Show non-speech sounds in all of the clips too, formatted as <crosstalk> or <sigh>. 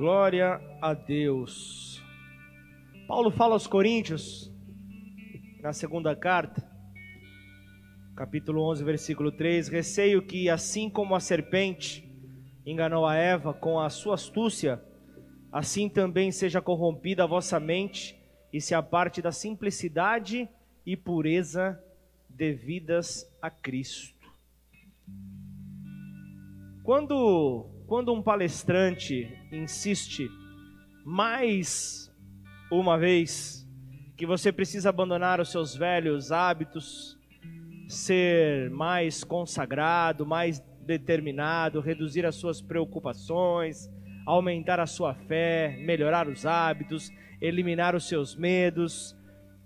Glória a Deus. Paulo fala aos Coríntios, na segunda carta, capítulo 11, versículo 3: Receio que, assim como a serpente enganou a Eva com a sua astúcia, assim também seja corrompida a vossa mente e se aparte da simplicidade e pureza devidas a Cristo. Quando, quando um palestrante insiste mais uma vez que você precisa abandonar os seus velhos hábitos, ser mais consagrado, mais determinado, reduzir as suas preocupações, aumentar a sua fé, melhorar os hábitos, eliminar os seus medos,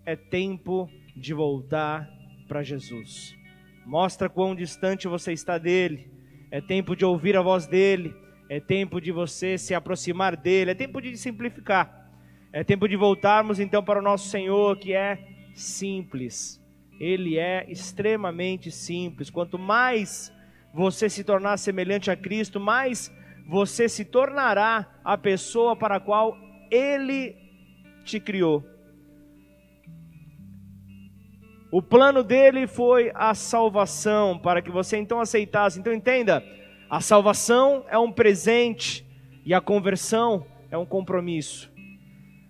é tempo de voltar para Jesus. Mostra quão distante você está dele. É tempo de ouvir a voz dele. É tempo de você se aproximar dele. É tempo de simplificar. É tempo de voltarmos então para o nosso Senhor, que é simples. Ele é extremamente simples. Quanto mais você se tornar semelhante a Cristo, mais você se tornará a pessoa para a qual ele te criou. O plano dele foi a salvação, para que você então aceitasse. Então entenda, a salvação é um presente e a conversão é um compromisso.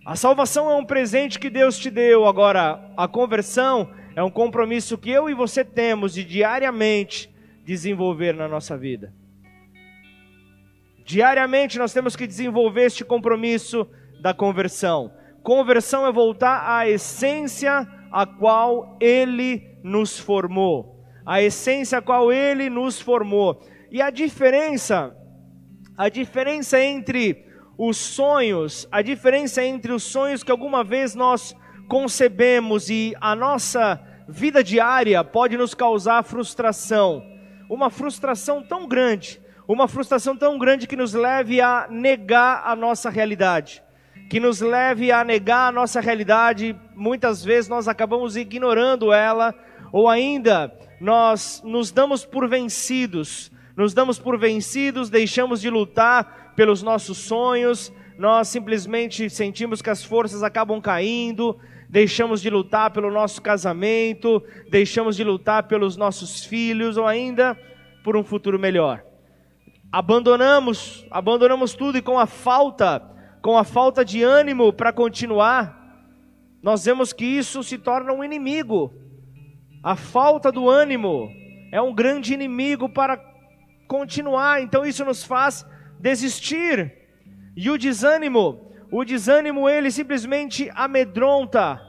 A salvação é um presente que Deus te deu, agora a conversão é um compromisso que eu e você temos de diariamente desenvolver na nossa vida. Diariamente nós temos que desenvolver este compromisso da conversão. Conversão é voltar à essência a qual ele nos formou. A essência a qual ele nos formou. E a diferença, a diferença entre os sonhos, a diferença entre os sonhos que alguma vez nós concebemos e a nossa vida diária pode nos causar frustração. Uma frustração tão grande, uma frustração tão grande que nos leve a negar a nossa realidade que nos leve a negar a nossa realidade, muitas vezes nós acabamos ignorando ela, ou ainda nós nos damos por vencidos, nos damos por vencidos, deixamos de lutar pelos nossos sonhos, nós simplesmente sentimos que as forças acabam caindo, deixamos de lutar pelo nosso casamento, deixamos de lutar pelos nossos filhos, ou ainda por um futuro melhor. Abandonamos, abandonamos tudo e com a falta com a falta de ânimo para continuar, nós vemos que isso se torna um inimigo. A falta do ânimo é um grande inimigo para continuar, então isso nos faz desistir. E o desânimo, o desânimo ele simplesmente amedronta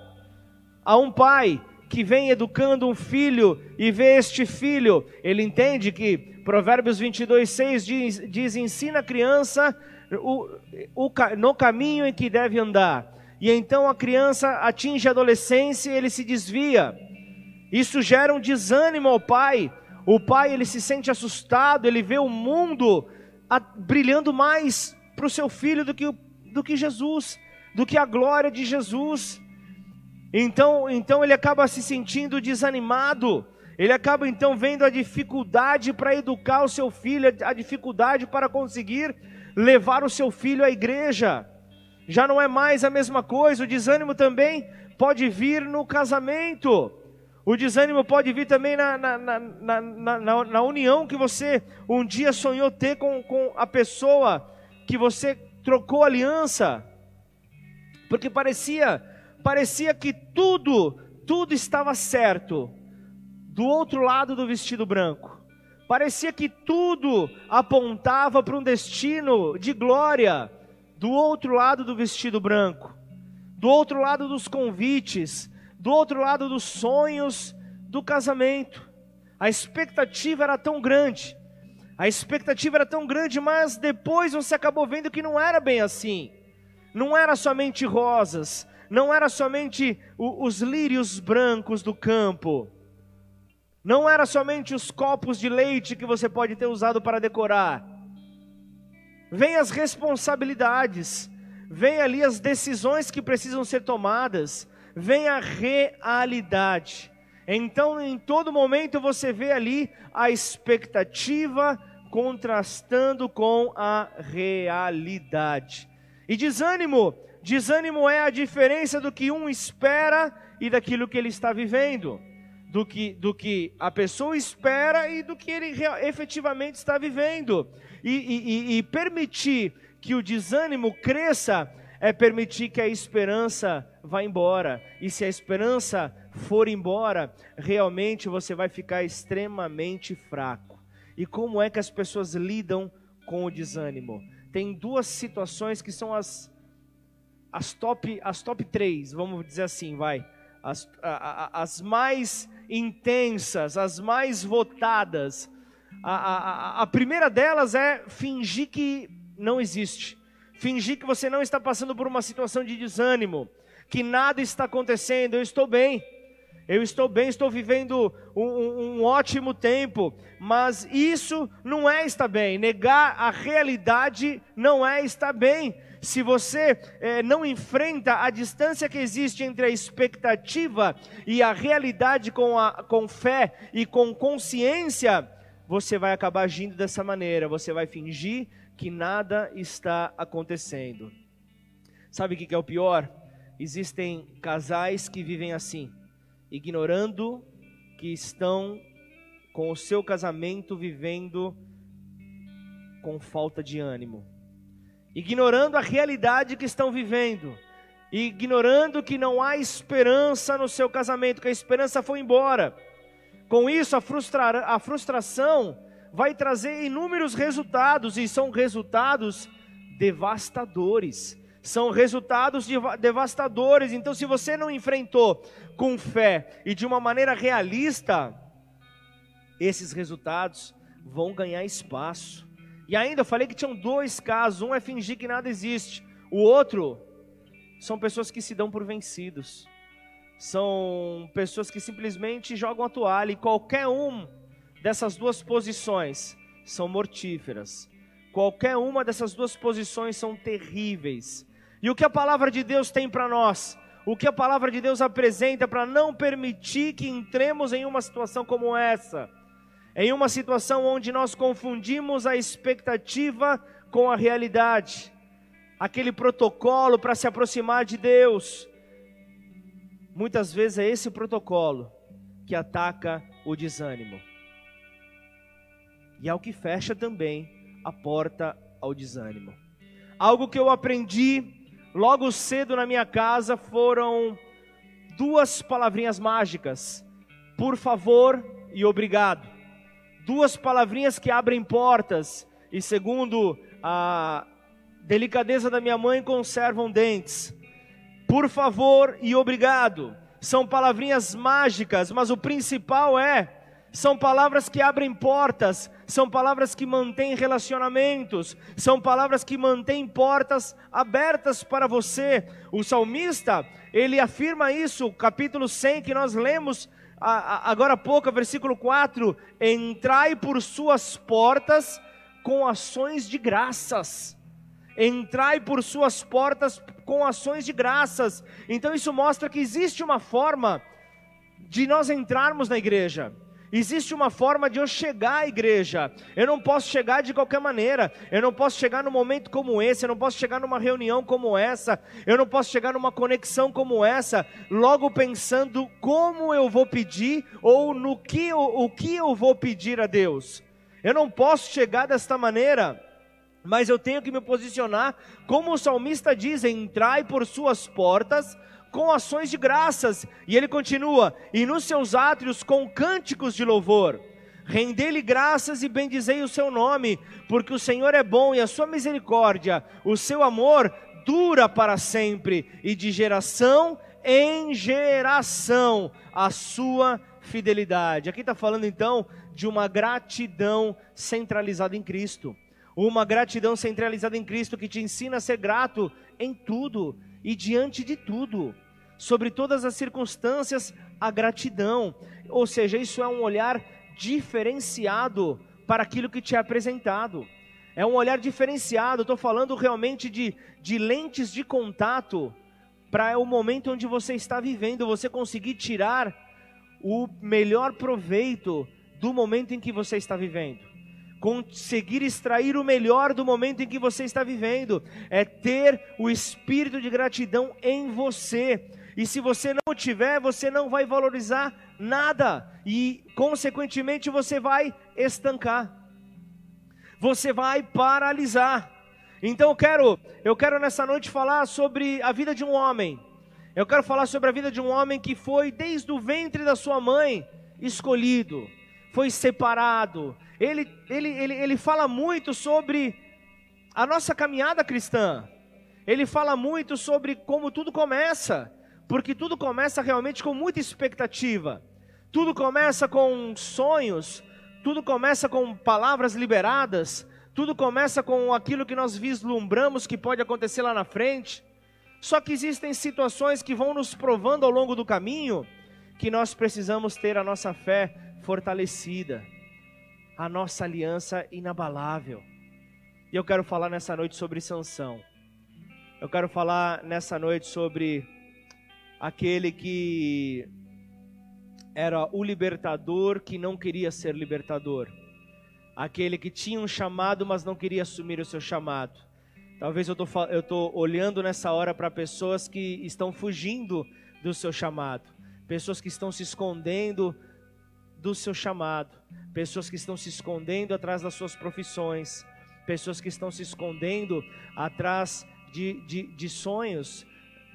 a um pai que vem educando um filho e vê este filho, ele entende que Provérbios 22, 6 diz, diz ensina a criança o, o, no caminho em que deve andar. E então a criança atinge a adolescência e ele se desvia. Isso gera um desânimo ao pai. O pai ele se sente assustado, ele vê o mundo brilhando mais para o seu filho do que, do que Jesus, do que a glória de Jesus. Então, então ele acaba se sentindo desanimado. Ele acaba então vendo a dificuldade para educar o seu filho, a dificuldade para conseguir levar o seu filho à igreja. Já não é mais a mesma coisa. O desânimo também pode vir no casamento. O desânimo pode vir também na, na, na, na, na união que você um dia sonhou ter com, com a pessoa que você trocou aliança. Porque parecia, parecia que tudo, tudo estava certo do outro lado do vestido branco. Parecia que tudo apontava para um destino de glória do outro lado do vestido branco, do outro lado dos convites, do outro lado dos sonhos do casamento. A expectativa era tão grande, a expectativa era tão grande, mas depois você acabou vendo que não era bem assim. Não era somente rosas, não era somente os lírios brancos do campo não era somente os copos de leite que você pode ter usado para decorar. Vem as responsabilidades, vem ali as decisões que precisam ser tomadas, vem a realidade. Então, em todo momento você vê ali a expectativa contrastando com a realidade. E desânimo, desânimo é a diferença do que um espera e daquilo que ele está vivendo, do que, do que a pessoa espera e do que ele efetivamente está vivendo. E, e, e permitir que o desânimo cresça é permitir que a esperança vá embora. E se a esperança for embora, realmente você vai ficar extremamente fraco. E como é que as pessoas lidam com o desânimo? Tem duas situações que são as as top as top três, vamos dizer assim, vai. As, a, a, as mais intensas, as mais votadas. A, a, a primeira delas é fingir que não existe. Fingir que você não está passando por uma situação de desânimo, que nada está acontecendo, eu estou bem. Eu estou bem, estou vivendo um, um, um, ótimo tempo, mas isso não é estar bem. Negar a realidade não é estar bem. Se você é, não enfrenta a distância que existe entre a expectativa e a realidade com, a, com fé e com consciência, você vai acabar agindo dessa maneira. Você vai fingir que nada está acontecendo. Sabe o que é o pior? Existem casais que vivem assim ignorando que estão com o seu casamento vivendo com falta de ânimo, ignorando a realidade que estão vivendo, ignorando que não há esperança no seu casamento, que a esperança foi embora. Com isso, a, frustra a frustração vai trazer inúmeros resultados, e são resultados devastadores são resultados devastadores. Então, se você não enfrentou com fé e de uma maneira realista, esses resultados vão ganhar espaço. E ainda eu falei que tinham dois casos: um é fingir que nada existe, o outro são pessoas que se dão por vencidos. São pessoas que simplesmente jogam a toalha e qualquer um dessas duas posições são mortíferas. Qualquer uma dessas duas posições são terríveis. E o que a palavra de Deus tem para nós? O que a palavra de Deus apresenta para não permitir que entremos em uma situação como essa? Em uma situação onde nós confundimos a expectativa com a realidade, aquele protocolo para se aproximar de Deus. Muitas vezes é esse protocolo que ataca o desânimo. E é o que fecha também a porta ao desânimo. Algo que eu aprendi logo cedo na minha casa foram duas palavrinhas mágicas: por favor e obrigado. Duas palavrinhas que abrem portas e, segundo a delicadeza da minha mãe, conservam dentes. Por favor e obrigado. São palavrinhas mágicas, mas o principal é são palavras que abrem portas, são palavras que mantêm relacionamentos, são palavras que mantêm portas abertas para você. O salmista, ele afirma isso, capítulo 100 que nós lemos agora há pouco, versículo 4: Entrai por suas portas com ações de graças. Entrai por suas portas com ações de graças. Então isso mostra que existe uma forma de nós entrarmos na igreja. Existe uma forma de eu chegar à igreja. Eu não posso chegar de qualquer maneira. Eu não posso chegar num momento como esse. Eu não posso chegar numa reunião como essa. Eu não posso chegar numa conexão como essa, logo pensando como eu vou pedir ou no que eu, o que eu vou pedir a Deus. Eu não posso chegar desta maneira. Mas eu tenho que me posicionar, como o salmista diz: entrai por suas portas com ações de graças. E ele continua: e nos seus átrios com cânticos de louvor. Rendei-lhe graças e bendizei o seu nome, porque o Senhor é bom e a sua misericórdia, o seu amor dura para sempre, e de geração em geração a sua fidelidade. Aqui está falando então de uma gratidão centralizada em Cristo. Uma gratidão centralizada em Cristo que te ensina a ser grato em tudo e diante de tudo sobre todas as circunstâncias, a gratidão. Ou seja, isso é um olhar diferenciado para aquilo que te é apresentado. É um olhar diferenciado, estou falando realmente de, de lentes de contato para o momento onde você está vivendo, você conseguir tirar o melhor proveito do momento em que você está vivendo. Conseguir extrair o melhor do momento em que você está vivendo, é ter o espírito de gratidão em você. E se você não tiver, você não vai valorizar nada e, consequentemente, você vai estancar. Você vai paralisar. Então eu quero, eu quero nessa noite falar sobre a vida de um homem. Eu quero falar sobre a vida de um homem que foi desde o ventre da sua mãe escolhido, foi separado. Ele, ele, ele, ele fala muito sobre a nossa caminhada cristã. Ele fala muito sobre como tudo começa, porque tudo começa realmente com muita expectativa. Tudo começa com sonhos, tudo começa com palavras liberadas, tudo começa com aquilo que nós vislumbramos que pode acontecer lá na frente. Só que existem situações que vão nos provando ao longo do caminho que nós precisamos ter a nossa fé fortalecida, a nossa aliança inabalável. E eu quero falar nessa noite sobre Sansão. Eu quero falar nessa noite sobre aquele que era o libertador que não queria ser libertador aquele que tinha um chamado, mas não queria assumir o seu chamado. Talvez eu tô, estou olhando nessa hora para pessoas que estão fugindo do seu chamado, pessoas que estão se escondendo do seu chamado, pessoas que estão se escondendo atrás das suas profissões, pessoas que estão se escondendo atrás de, de, de sonhos,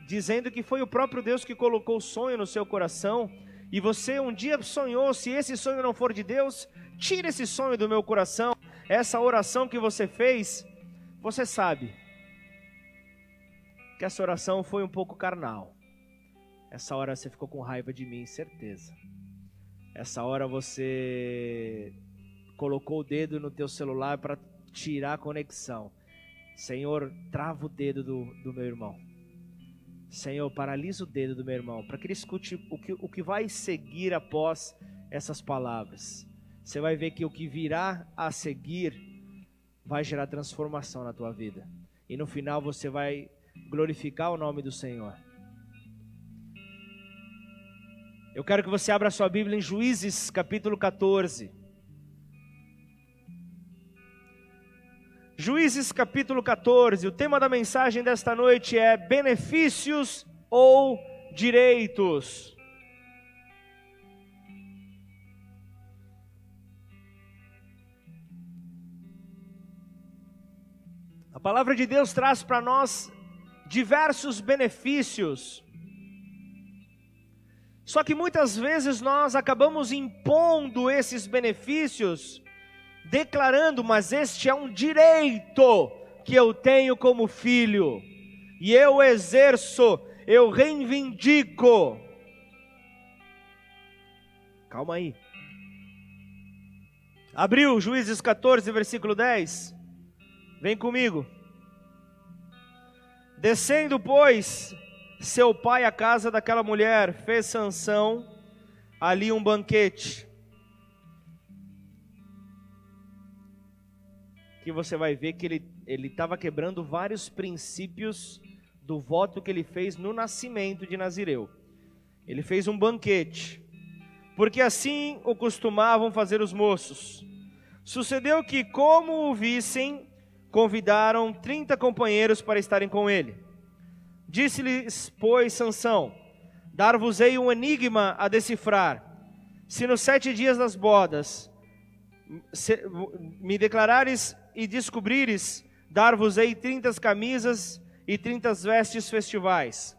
dizendo que foi o próprio Deus que colocou o sonho no seu coração, e você um dia sonhou, se esse sonho não for de Deus, Tira esse sonho do meu coração. Essa oração que você fez, você sabe que essa oração foi um pouco carnal. Essa hora você ficou com raiva de mim, certeza. Essa hora você colocou o dedo no teu celular para tirar a conexão. Senhor, trava o dedo do, do meu irmão. Senhor, paralisa o dedo do meu irmão, para que ele escute o que, o que vai seguir após essas palavras você vai ver que o que virá a seguir vai gerar transformação na tua vida. E no final você vai glorificar o nome do Senhor. Eu quero que você abra sua Bíblia em Juízes, capítulo 14. Juízes, capítulo 14. O tema da mensagem desta noite é benefícios ou direitos. A palavra de Deus traz para nós diversos benefícios. Só que muitas vezes nós acabamos impondo esses benefícios, declarando, mas este é um direito que eu tenho como filho, e eu exerço, eu reivindico. Calma aí. Abriu Juízes 14, versículo 10. Vem comigo. Descendo, pois, seu pai à casa daquela mulher, fez Sansão ali um banquete. Que você vai ver que ele estava quebrando vários princípios do voto que ele fez no nascimento de Nazireu. Ele fez um banquete, porque assim o costumavam fazer os moços. Sucedeu que, como o vissem, convidaram trinta companheiros para estarem com ele. Disse-lhes, pois, Sansão: Dar-vos-ei um enigma a decifrar. Se nos sete dias das bodas se, me declarares e descobrires, dar-vos-ei trinta camisas e trinta vestes festivais.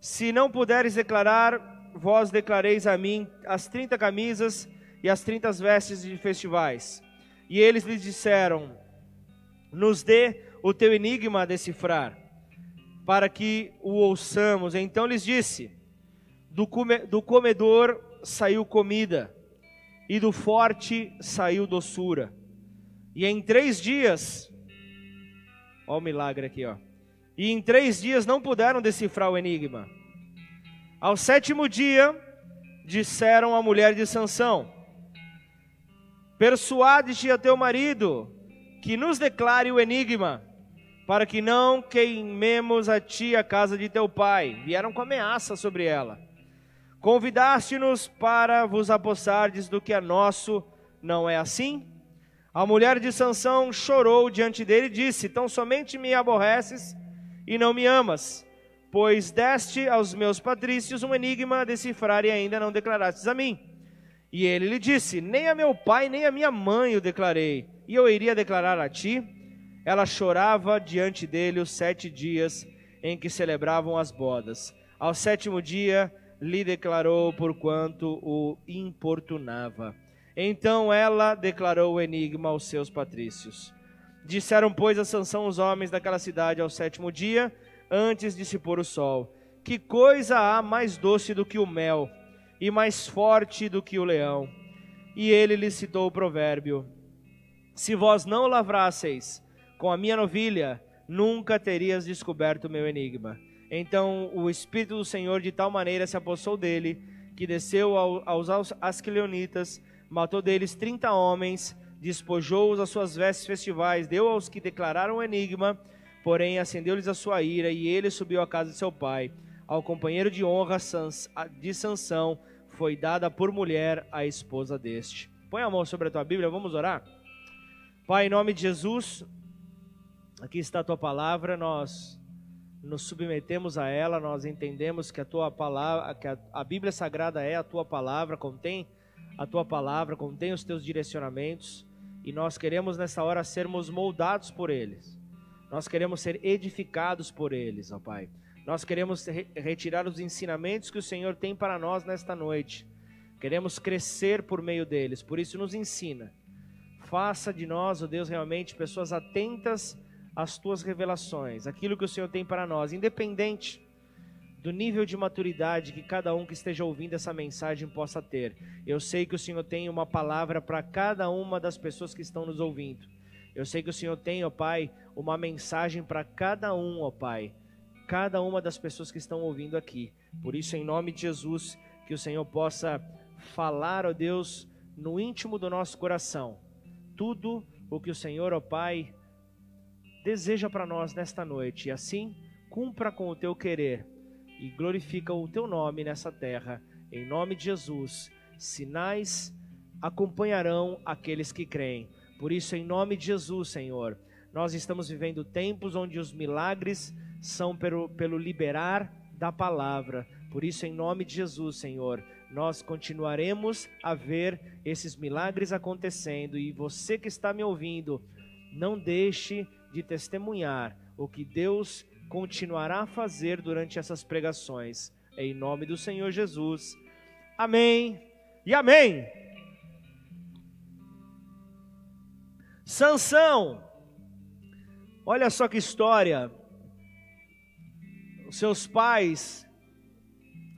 Se não puderes declarar, vós declareis a mim as trinta camisas e as trinta vestes de festivais. E eles lhe disseram: nos dê o teu enigma a decifrar, para que o ouçamos. Então lhes disse: do, come, do comedor saiu comida, e do forte saiu doçura. E em três dias, ó o milagre aqui, ó. E em três dias não puderam decifrar o enigma. Ao sétimo dia, disseram à mulher de Sansão: Persuade-te a teu marido, que nos declare o enigma, para que não queimemos a ti a casa de teu pai. Vieram com ameaça sobre ela. Convidaste-nos para vos apossardes do que é nosso, não é assim? A mulher de Sansão chorou diante dele e disse: Tão somente me aborreces e não me amas, pois deste aos meus patrícios um enigma a decifrar e ainda não declarastes a mim. E ele lhe disse: Nem a meu pai nem a minha mãe o declarei, e eu iria declarar a ti. Ela chorava diante dele os sete dias em que celebravam as bodas. Ao sétimo dia lhe declarou porquanto o importunava. Então ela declarou o enigma aos seus patrícios. Disseram, pois, a Sansão os homens daquela cidade ao sétimo dia, antes de se pôr o sol: Que coisa há mais doce do que o mel, e mais forte do que o leão? E ele lhe citou o provérbio: Se vós não lavrasseis com a minha novilha, nunca terias descoberto o meu enigma. Então o Espírito do Senhor de tal maneira se apossou dele, que desceu aos asquilonitas matou deles trinta homens, despojou-os as suas vestes festivais, deu aos que declararam o enigma, porém acendeu-lhes a sua ira, e ele subiu à casa de seu pai. Ao companheiro de honra de Sansão foi dada por mulher a esposa deste. Põe a mão sobre a tua Bíblia, vamos orar? Pai, em nome de Jesus, aqui está a tua palavra, nós nos submetemos a ela, nós entendemos que a tua palavra, que a, a Bíblia Sagrada é a tua palavra, contém a tua palavra, contém os teus direcionamentos e nós queremos nessa hora sermos moldados por eles. Nós queremos ser edificados por eles, ó Pai. Nós queremos re retirar os ensinamentos que o Senhor tem para nós nesta noite. Queremos crescer por meio deles, por isso nos ensina. Faça de nós, ó Deus, realmente pessoas atentas às tuas revelações, aquilo que o Senhor tem para nós, independente do nível de maturidade que cada um que esteja ouvindo essa mensagem possa ter. Eu sei que o Senhor tem uma palavra para cada uma das pessoas que estão nos ouvindo. Eu sei que o Senhor tem, ó Pai, uma mensagem para cada um, ó Pai, cada uma das pessoas que estão ouvindo aqui. Por isso, em nome de Jesus, que o Senhor possa falar, ó Deus, no íntimo do nosso coração, tudo o que o Senhor, ó Pai, deseja para nós nesta noite. E assim, cumpra com o teu querer e glorifica o teu nome nessa terra. Em nome de Jesus, sinais acompanharão aqueles que creem. Por isso, em nome de Jesus, Senhor, nós estamos vivendo tempos onde os milagres são pelo, pelo liberar da palavra. Por isso, em nome de Jesus, Senhor, nós continuaremos a ver esses milagres acontecendo. E você que está me ouvindo, não deixe de testemunhar o que Deus continuará a fazer durante essas pregações. Em nome do Senhor Jesus. Amém e amém. Sansão, olha só que história. Os seus pais,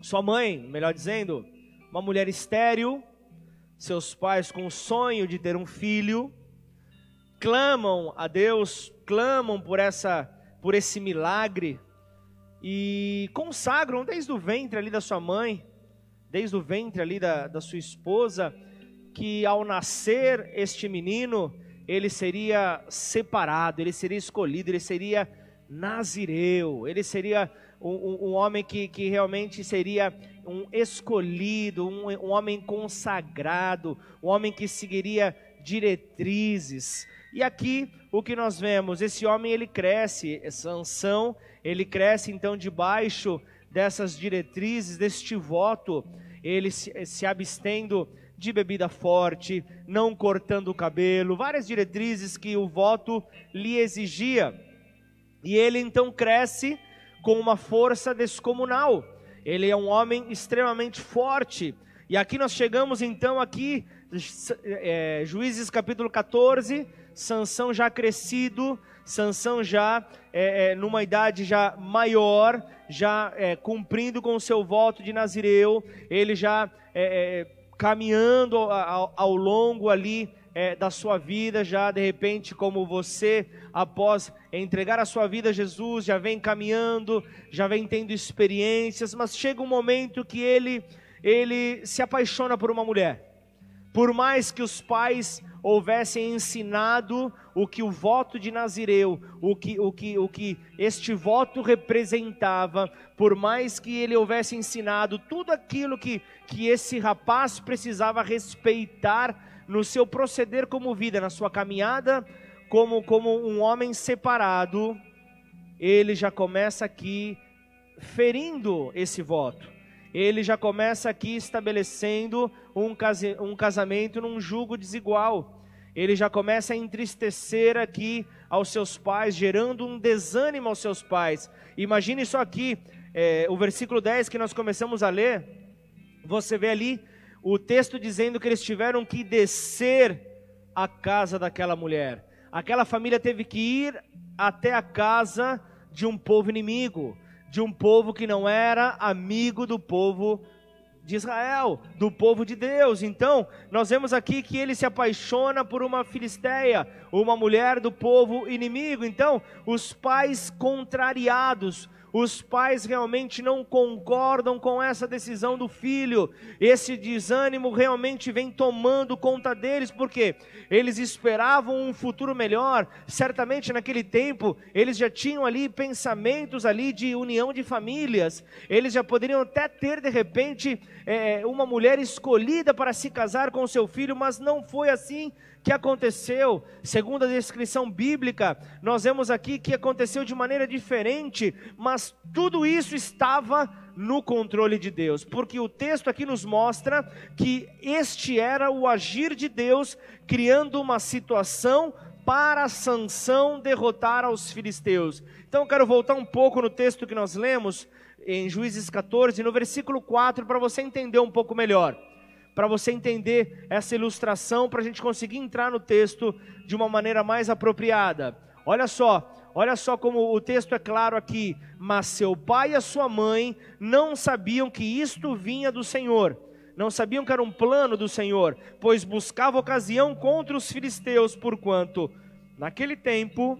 sua mãe, melhor dizendo, uma mulher estéril, seus pais com o sonho de ter um filho, clamam a Deus, clamam por essa por esse milagre e consagram desde o ventre ali da sua mãe, desde o ventre ali da, da sua esposa, que ao nascer este menino, ele seria separado, ele seria escolhido, ele seria nazireu, ele seria um, um, homem que, que realmente seria um escolhido, um, um homem consagrado, um homem que seguiria diretrizes. E aqui o que nós vemos, esse homem ele cresce, Sansão, ele cresce então debaixo dessas diretrizes, deste voto, ele se, se abstendo de bebida forte, não cortando o cabelo, várias diretrizes que o voto lhe exigia. E ele então cresce com uma força descomunal. Ele é um homem extremamente forte. E aqui nós chegamos então aqui, é, Juízes capítulo 14, Sansão já crescido, Sansão já é, é, numa idade já maior, já é, cumprindo com o seu voto de Nazireu, ele já é, é, caminhando ao, ao, longo ali da sua vida, já de repente como você, após entregar a sua vida a Jesus, já vem caminhando, já vem tendo experiências, mas chega um momento que ele, ele se apaixona por uma mulher. Por mais que os pais houvessem ensinado o que o voto de Nazireu, o que, o que, o que este voto representava, por mais que ele houvesse ensinado tudo aquilo que, que esse rapaz precisava respeitar no seu proceder como vida, na sua caminhada como, como um homem separado, ele já começa aqui ferindo esse voto. Ele já começa aqui estabelecendo um, case, um casamento num jugo desigual. Ele já começa a entristecer aqui aos seus pais, gerando um desânimo aos seus pais. Imagine isso aqui, é, o versículo 10 que nós começamos a ler. Você vê ali o texto dizendo que eles tiveram que descer à casa daquela mulher aquela família teve que ir até a casa de um povo inimigo, de um povo que não era amigo do povo de Israel, do povo de Deus. Então, nós vemos aqui que ele se apaixona por uma filisteia, uma mulher do povo inimigo. Então, os pais contrariados, os pais realmente não concordam com essa decisão do filho. Esse desânimo realmente vem tomando conta deles, porque eles esperavam um futuro melhor. Certamente naquele tempo eles já tinham ali pensamentos ali de união de famílias. Eles já poderiam até ter de repente é, uma mulher escolhida para se casar com seu filho, mas não foi assim que aconteceu, segundo a descrição bíblica, nós vemos aqui que aconteceu de maneira diferente, mas tudo isso estava no controle de Deus, porque o texto aqui nos mostra que este era o agir de Deus criando uma situação para Sansão derrotar aos filisteus. Então eu quero voltar um pouco no texto que nós lemos em Juízes 14, no versículo 4, para você entender um pouco melhor para você entender essa ilustração, para a gente conseguir entrar no texto de uma maneira mais apropriada. Olha só, olha só como o texto é claro aqui. Mas seu pai e a sua mãe não sabiam que isto vinha do Senhor. Não sabiam que era um plano do Senhor, pois buscava ocasião contra os filisteus, porquanto naquele tempo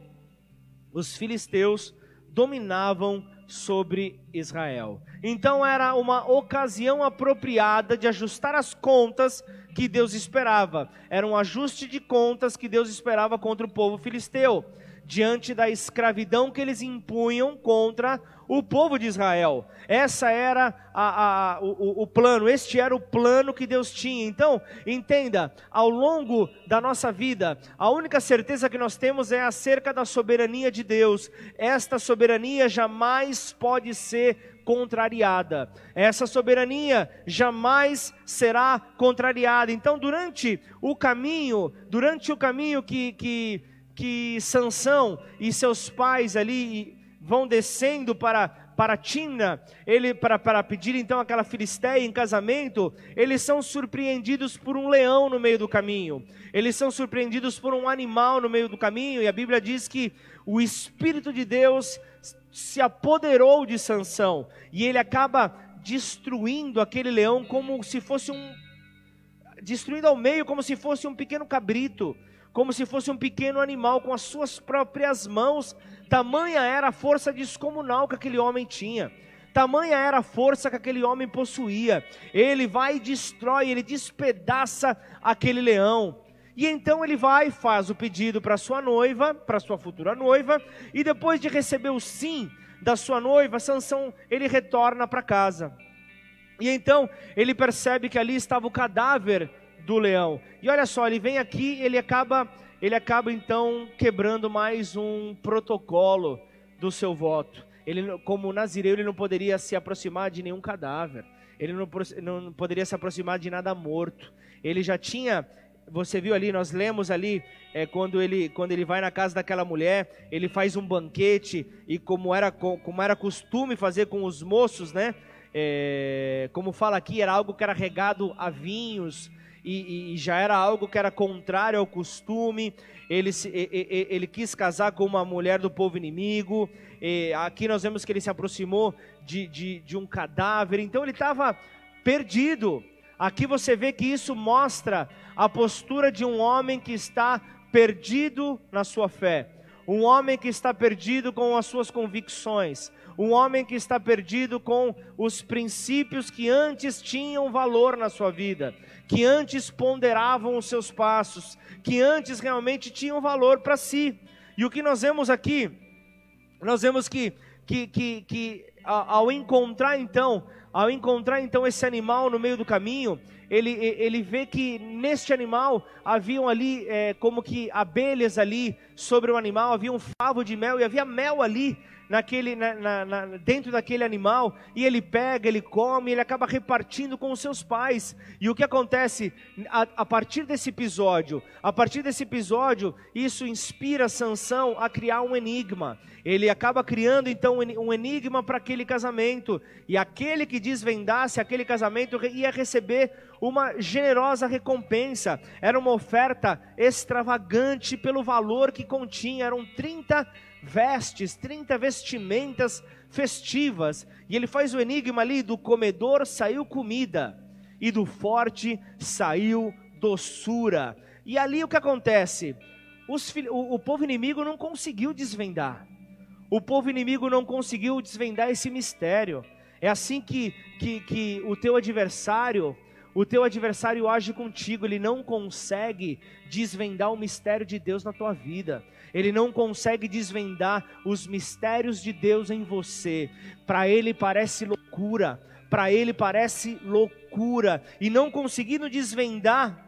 os filisteus dominavam sobre Israel. Então era uma ocasião apropriada de ajustar as contas que Deus esperava. Era um ajuste de contas que Deus esperava contra o povo filisteu, diante da escravidão que eles impunham contra o povo de Israel. Essa era a, a, o, o plano, este era o plano que Deus tinha. Então, entenda, ao longo da nossa vida, a única certeza que nós temos é acerca da soberania de Deus. Esta soberania jamais pode ser contrariada. Essa soberania jamais será contrariada. Então, durante o caminho, durante o caminho que que que Sansão e seus pais ali vão descendo para para Timna, ele para, para pedir então aquela filisteia em casamento, eles são surpreendidos por um leão no meio do caminho. Eles são surpreendidos por um animal no meio do caminho, e a Bíblia diz que o espírito de Deus se apoderou de Sansão, e ele acaba destruindo aquele leão como se fosse um destruindo ao meio como se fosse um pequeno cabrito como se fosse um pequeno animal com as suas próprias mãos. Tamanha era a força descomunal que aquele homem tinha. Tamanha era a força que aquele homem possuía. Ele vai e destrói, ele despedaça aquele leão. E então ele vai e faz o pedido para sua noiva, para sua futura noiva, e depois de receber o sim da sua noiva, Sansão, ele retorna para casa. E então ele percebe que ali estava o cadáver do leão. E olha só, ele vem aqui, ele acaba, ele acaba então quebrando mais um protocolo do seu voto. Ele, como nazireu, ele não poderia se aproximar de nenhum cadáver. Ele não, não poderia se aproximar de nada morto. Ele já tinha você viu ali, nós lemos ali, é, quando, ele, quando ele vai na casa daquela mulher, ele faz um banquete, e como era, como era costume fazer com os moços, né? É, como fala aqui, era algo que era regado a vinhos, e, e, já era algo que era contrário ao costume. Ele, se, ele, ele quis casar com uma mulher do povo inimigo. aqui nós vemos que ele se aproximou de, de, de um cadáver. Então ele estava perdido. Aqui você vê que isso mostra a postura de um homem que está perdido na sua fé, um homem que está perdido com as suas convicções, um homem que está perdido com os princípios que antes tinham valor na sua vida que antes ponderavam os seus passos, que antes realmente tinham valor para si. E o que nós vemos aqui nós vemos que, que, que, que ao encontrar então, ao encontrar então esse animal no meio do caminho, ele, ele vê que neste animal haviam ali é, como que abelhas ali sobre o animal, havia um favo de mel e havia mel ali naquele, na, na, na, dentro daquele animal, e ele pega, ele come, ele acaba repartindo com os seus pais. E o que acontece a, a partir desse episódio? A partir desse episódio, isso inspira Sansão a criar um enigma. Ele acaba criando então um enigma para aquele casamento, e aquele que desvendasse aquele casamento ia receber uma generosa recompensa. Era uma oferta extravagante pelo valor que continha, eram 30 vestes, 30 vestimentas festivas. E ele faz o enigma ali: do comedor saiu comida, e do forte saiu doçura. E ali o que acontece? Os, o, o povo inimigo não conseguiu desvendar. O povo inimigo não conseguiu desvendar esse mistério. É assim que, que, que o teu adversário, o teu adversário age contigo, ele não consegue desvendar o mistério de Deus na tua vida ele não consegue desvendar os mistérios de Deus em você. Para ele parece loucura, para ele parece loucura, e não conseguindo desvendar,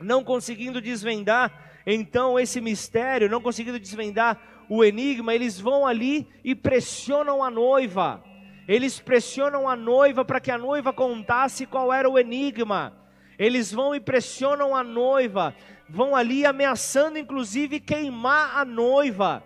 não conseguindo desvendar, então esse mistério, não conseguindo desvendar o enigma, eles vão ali e pressionam a noiva. Eles pressionam a noiva para que a noiva contasse qual era o enigma. Eles vão e pressionam a noiva vão ali ameaçando, inclusive, queimar a noiva,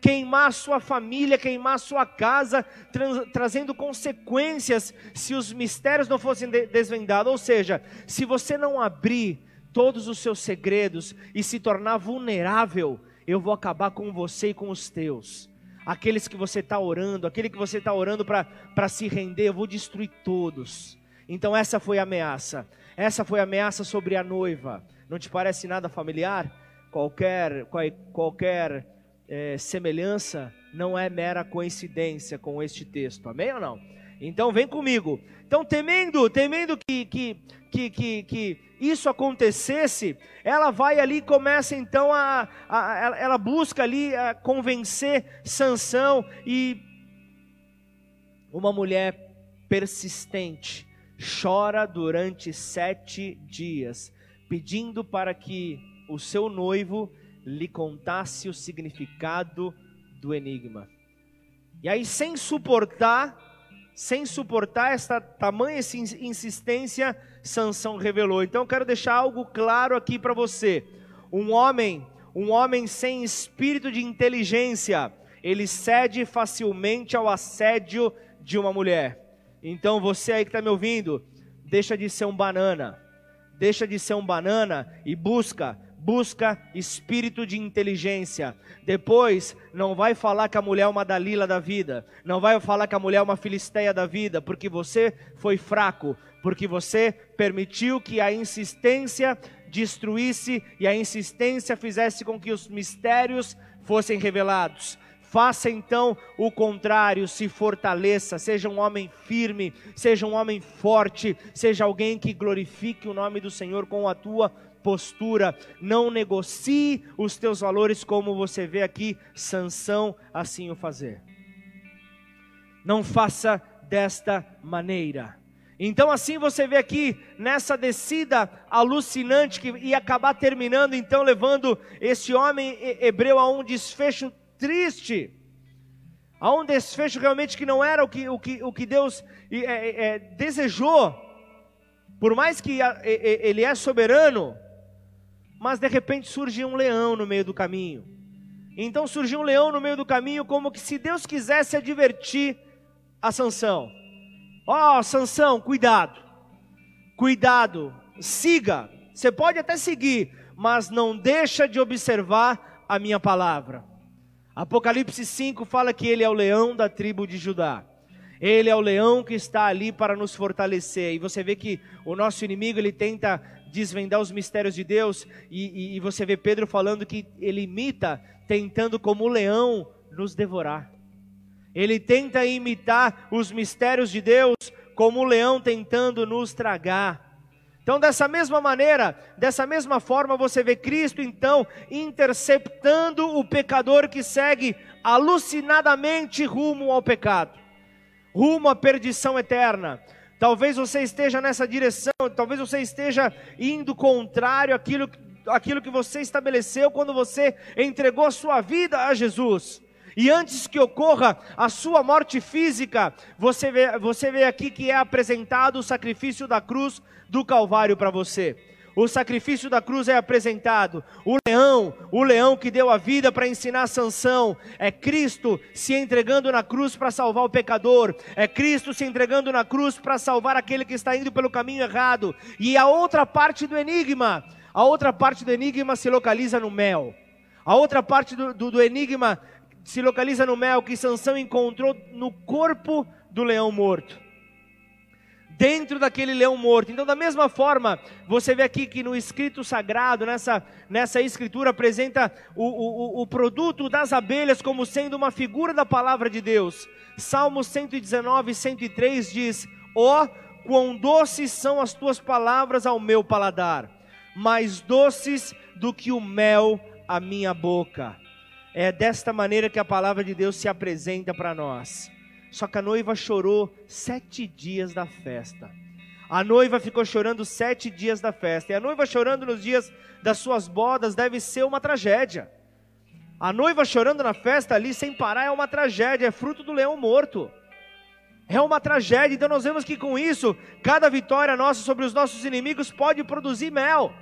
queimar a sua família, queimar a sua casa, tra trazendo consequências se os mistérios não fossem de desvendados. Ou seja, se você não abrir todos os seus segredos e se tornar vulnerável, eu vou acabar com você e com os teus. Aqueles que você está orando, aquele que você está orando para se render, eu vou destruir todos. Então, essa foi a ameaça. Essa foi a ameaça sobre a noiva. Não te parece nada familiar? Qualquer, qualquer é, semelhança não é mera coincidência com este texto, amém ou não? Então vem comigo. Então, temendo, temendo que, que, que, que, que isso acontecesse, ela vai ali e começa então a, a, ela busca ali a convencer Sansão e uma mulher persistente chora durante sete dias pedindo para que o seu noivo lhe contasse o significado do enigma. E aí, sem suportar, sem suportar esta tamanha insistência, Sansão revelou. Então, eu quero deixar algo claro aqui para você. Um homem, um homem sem espírito de inteligência, ele cede facilmente ao assédio de uma mulher. Então, você aí que está me ouvindo, deixa de ser um banana deixa de ser um banana e busca, busca espírito de inteligência. Depois, não vai falar que a mulher é uma Dalila da vida, não vai falar que a mulher é uma filisteia da vida, porque você foi fraco, porque você permitiu que a insistência destruísse e a insistência fizesse com que os mistérios fossem revelados. Faça então o contrário, se fortaleça, seja um homem firme, seja um homem forte, seja alguém que glorifique o nome do Senhor com a tua postura. Não negocie os teus valores como você vê aqui Sansão assim o fazer. Não faça desta maneira. Então assim você vê aqui nessa descida alucinante que ia acabar terminando então levando esse homem hebreu a um desfecho triste. Há um desfecho realmente que não era o que, o que, o que Deus é, é desejou. Por mais que Ele é soberano, mas de repente surge um leão no meio do caminho. Então surgiu um leão no meio do caminho, como que se Deus quisesse advertir a Sansão. Ó, oh, Sansão, cuidado. Cuidado, siga. Você pode até seguir, mas não deixa de observar a minha palavra. Apocalipse 5 fala que ele é o leão da tribo de Judá. Ele é o leão que está ali para nos fortalecer. E você vê que o nosso inimigo ele tenta desvendar os mistérios de Deus. E, e, e você vê Pedro falando que ele imita, tentando como leão nos devorar. Ele tenta imitar os mistérios de Deus como o leão tentando nos tragar. Então, dessa mesma maneira, dessa mesma forma, você vê Cristo então interceptando o pecador que segue alucinadamente rumo ao pecado, rumo à perdição eterna. Talvez você esteja nessa direção, talvez você esteja indo contrário àquilo, àquilo que você estabeleceu quando você entregou a sua vida a Jesus. E antes que ocorra a sua morte física, você vê, você vê aqui que é apresentado o sacrifício da cruz do Calvário para você. O sacrifício da cruz é apresentado. O leão, o leão que deu a vida para ensinar Sansão, é Cristo se entregando na cruz para salvar o pecador. É Cristo se entregando na cruz para salvar aquele que está indo pelo caminho errado. E a outra parte do enigma, a outra parte do enigma se localiza no mel. A outra parte do, do, do enigma se localiza no mel que Sansão encontrou no corpo do leão morto. Dentro daquele leão morto. Então, da mesma forma, você vê aqui que no escrito sagrado, nessa, nessa escritura, apresenta o, o, o produto das abelhas como sendo uma figura da palavra de Deus. Salmo 119, 103 diz: Ó, oh, quão doces são as tuas palavras ao meu paladar, mais doces do que o mel à minha boca. É desta maneira que a palavra de Deus se apresenta para nós. Só que a noiva chorou sete dias da festa. A noiva ficou chorando sete dias da festa. E a noiva chorando nos dias das suas bodas deve ser uma tragédia. A noiva chorando na festa ali sem parar é uma tragédia, é fruto do leão morto. É uma tragédia. Então nós vemos que com isso, cada vitória nossa sobre os nossos inimigos pode produzir mel.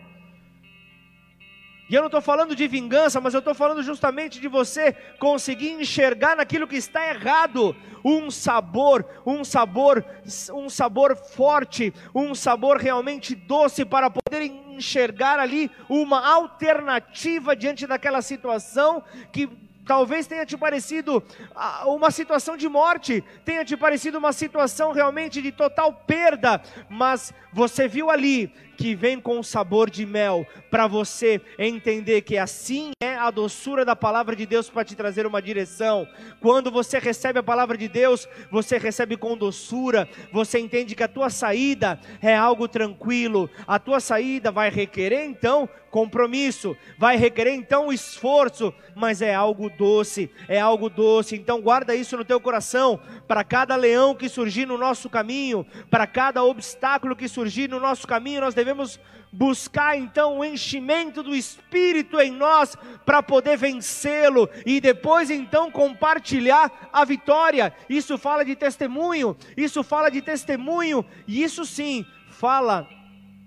E eu não estou falando de vingança, mas eu estou falando justamente de você conseguir enxergar naquilo que está errado um sabor, um sabor, um sabor forte, um sabor realmente doce para poder enxergar ali uma alternativa diante daquela situação que talvez tenha te parecido ah, uma situação de morte, tenha te parecido uma situação realmente de total perda, mas você viu ali que vem com sabor de mel, para você entender que assim é a doçura da palavra de Deus para te trazer uma direção. Quando você recebe a palavra de Deus, você recebe com doçura, você entende que a tua saída é algo tranquilo, a tua saída vai requerer então compromisso, vai requerer então esforço, mas é algo doce, é algo doce. Então guarda isso no teu coração, para cada leão que surgir no nosso caminho, para cada obstáculo que surgir no nosso caminho, nós devemos buscar então o enchimento do Espírito em nós para poder vencê-lo e depois então compartilhar a vitória. Isso fala de testemunho, isso fala de testemunho e isso sim fala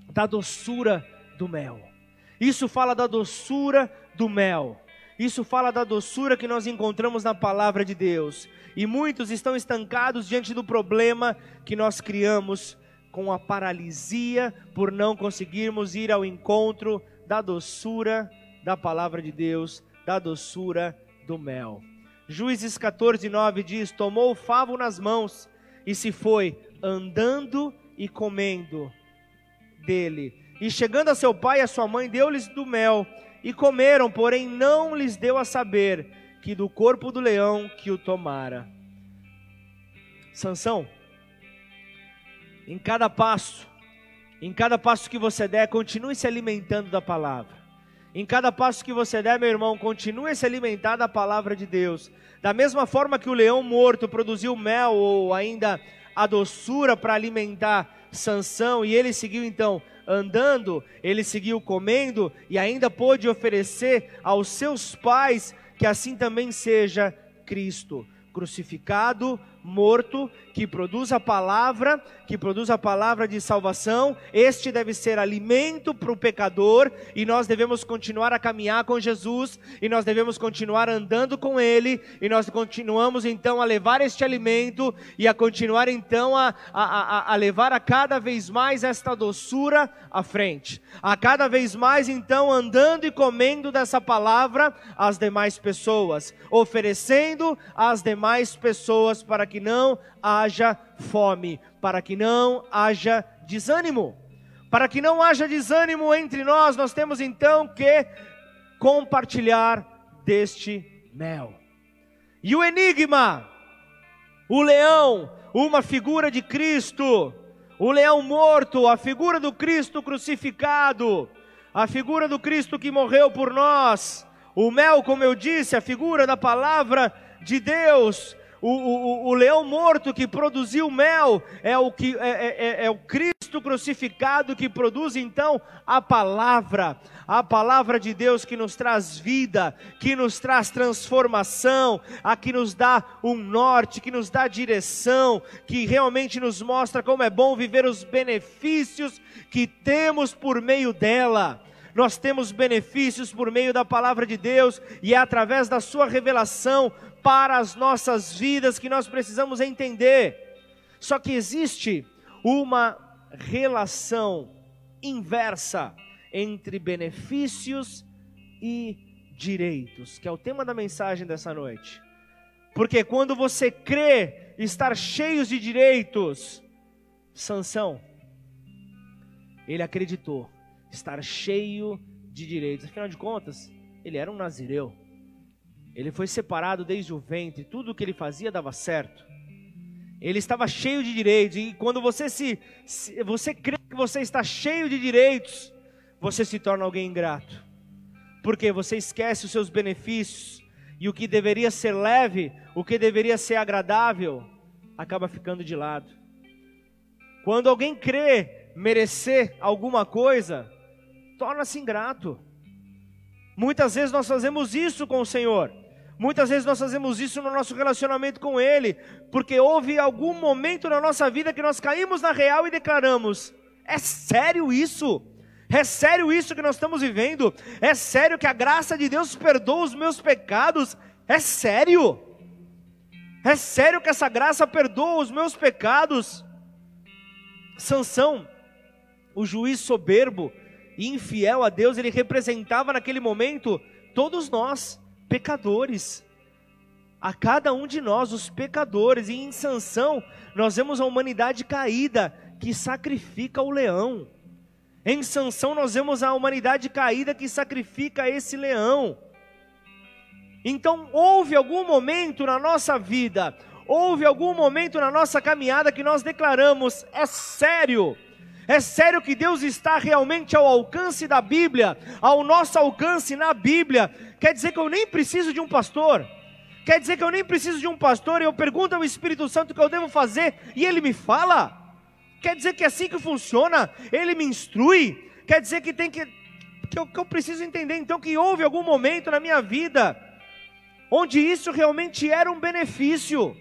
da doçura do mel. Isso fala da doçura do mel. Isso fala da doçura que nós encontramos na palavra de Deus. E muitos estão estancados diante do problema que nós criamos com a paralisia por não conseguirmos ir ao encontro da doçura da palavra de Deus, da doçura do mel. Juízes 14, 9 diz: Tomou o favo nas mãos e se foi andando e comendo dele. E chegando a seu pai e a sua mãe, deu-lhes do mel e comeram, porém não lhes deu a saber que do corpo do leão que o tomara. Sansão, em cada passo, em cada passo que você der, continue se alimentando da palavra. Em cada passo que você der, meu irmão, continue se alimentar da palavra de Deus. Da mesma forma que o leão morto produziu mel ou ainda a doçura para alimentar Sansão e ele seguiu então andando, ele seguiu comendo e ainda pôde oferecer aos seus pais que assim também seja Cristo crucificado, morto, que produz a palavra, que produz a palavra de salvação. Este deve ser alimento para o pecador e nós devemos continuar a caminhar com Jesus e nós devemos continuar andando com Ele e nós continuamos então a levar este alimento e a continuar então a, a, a, a levar a cada vez mais esta doçura à frente, a cada vez mais então andando e comendo dessa palavra às demais pessoas, oferecendo às demais pessoas para que não haja fome, para que não haja desânimo. Para que não haja desânimo entre nós, nós temos então que compartilhar deste mel. E o enigma, o leão, uma figura de Cristo, o leão morto, a figura do Cristo crucificado, a figura do Cristo que morreu por nós, o mel, como eu disse, a figura da palavra de Deus, o, o, o leão morto que produziu mel é o, que, é, é, é, é o Cristo crucificado que produz então a palavra, a palavra de Deus que nos traz vida, que nos traz transformação, a que nos dá um norte, que nos dá direção, que realmente nos mostra como é bom viver os benefícios que temos por meio dela. Nós temos benefícios por meio da palavra de Deus e é através da sua revelação para as nossas vidas que nós precisamos entender. Só que existe uma relação inversa entre benefícios e direitos, que é o tema da mensagem dessa noite. Porque quando você crê estar cheio de direitos, Sansão, ele acreditou estar cheio de direitos. Afinal de contas, ele era um nazireu. Ele foi separado desde o ventre, tudo o que ele fazia dava certo. Ele estava cheio de direitos, e quando você se, se você crê que você está cheio de direitos, você se torna alguém ingrato. Porque você esquece os seus benefícios e o que deveria ser leve, o que deveria ser agradável, acaba ficando de lado. Quando alguém crê merecer alguma coisa, torna-se ingrato. Muitas vezes nós fazemos isso com o Senhor. Muitas vezes nós fazemos isso no nosso relacionamento com Ele, porque houve algum momento na nossa vida que nós caímos na real e declaramos: é sério isso? É sério isso que nós estamos vivendo? É sério que a graça de Deus perdoa os meus pecados? É sério? É sério que essa graça perdoa os meus pecados? Sansão, o juiz soberbo e infiel a Deus, ele representava naquele momento todos nós pecadores. A cada um de nós, os pecadores, e em sanção, nós vemos a humanidade caída que sacrifica o leão. Em sanção, nós vemos a humanidade caída que sacrifica esse leão. Então, houve algum momento na nossa vida, houve algum momento na nossa caminhada que nós declaramos: é sério, é sério que Deus está realmente ao alcance da Bíblia, ao nosso alcance na Bíblia. Quer dizer que eu nem preciso de um pastor. Quer dizer que eu nem preciso de um pastor e eu pergunto ao Espírito Santo o que eu devo fazer e ele me fala. Quer dizer que é assim que funciona? Ele me instrui. Quer dizer que tem que que eu, que eu preciso entender então que houve algum momento na minha vida onde isso realmente era um benefício.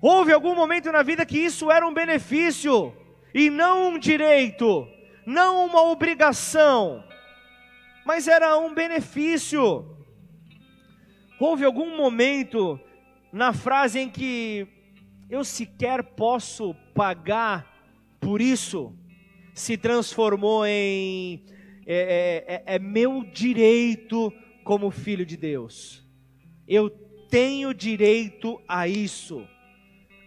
Houve algum momento na vida que isso era um benefício e não um direito, não uma obrigação, mas era um benefício. Houve algum momento na frase em que eu sequer posso pagar por isso, se transformou em é, é, é, é meu direito como filho de Deus. Eu tenho direito a isso.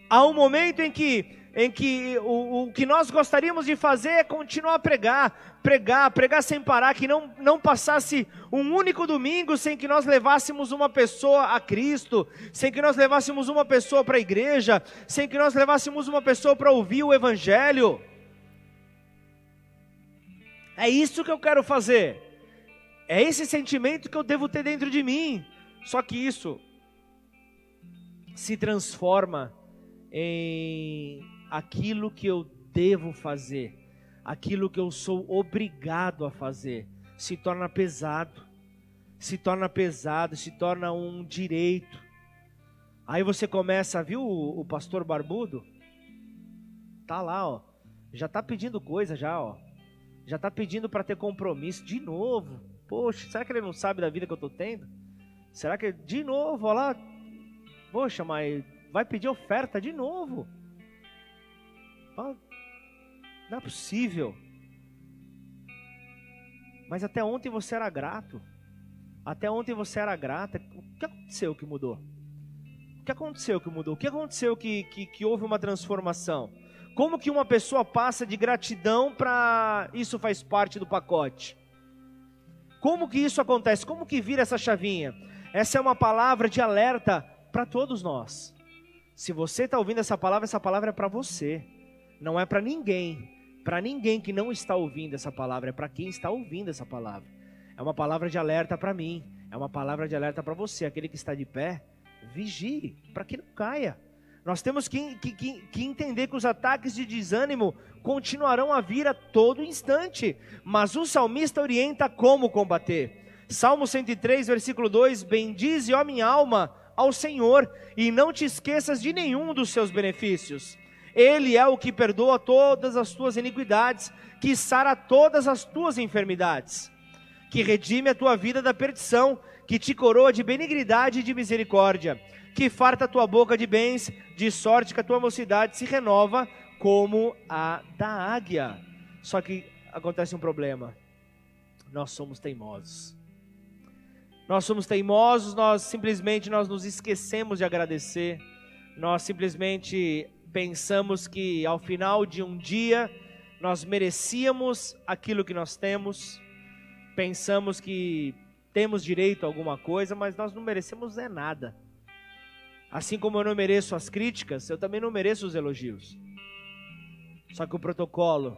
Há um momento em que em que o, o que nós gostaríamos de fazer é continuar a pregar, pregar, pregar sem parar, que não, não passasse um único domingo sem que nós levássemos uma pessoa a Cristo, sem que nós levássemos uma pessoa para a igreja, sem que nós levássemos uma pessoa para ouvir o Evangelho. É isso que eu quero fazer. É esse sentimento que eu devo ter dentro de mim. Só que isso se transforma em aquilo que eu devo fazer, aquilo que eu sou obrigado a fazer, se torna pesado, se torna pesado, se torna um direito. Aí você começa, viu o, o pastor barbudo? Tá lá, ó. Já tá pedindo coisa já, ó. Já tá pedindo para ter compromisso de novo. Poxa, será que ele não sabe da vida que eu tô tendo? Será que de novo, ó lá? Poxa, mas vai pedir oferta de novo. Não é possível. Mas até ontem você era grato. Até ontem você era grata. O que aconteceu que mudou? O que aconteceu que mudou? O que aconteceu que, que, que houve uma transformação? Como que uma pessoa passa de gratidão para isso faz parte do pacote? Como que isso acontece? Como que vira essa chavinha? Essa é uma palavra de alerta para todos nós. Se você está ouvindo essa palavra, essa palavra é para você. Não é para ninguém, para ninguém que não está ouvindo essa palavra, é para quem está ouvindo essa palavra. É uma palavra de alerta para mim, é uma palavra de alerta para você, aquele que está de pé, vigie, para que não caia. Nós temos que, que, que, entender que os ataques de desânimo continuarão a vir a todo instante, mas o salmista orienta como combater. Salmo 103, versículo 2: Bendize, ó minha alma, ao Senhor, e não te esqueças de nenhum dos seus benefícios. Ele é o que perdoa todas as tuas iniquidades, que sara todas as tuas enfermidades, que redime a tua vida da perdição, que te coroa de benignidade e de misericórdia, que farta a tua boca de bens, de sorte que a tua mocidade se renova como a da águia. Só que acontece um problema. Nós somos teimosos. Nós somos teimosos, nós simplesmente nós nos esquecemos de agradecer. Nós simplesmente pensamos que ao final de um dia nós merecíamos aquilo que nós temos, pensamos que temos direito a alguma coisa, mas nós não merecemos é nada. Assim como eu não mereço as críticas, eu também não mereço os elogios. Só que o protocolo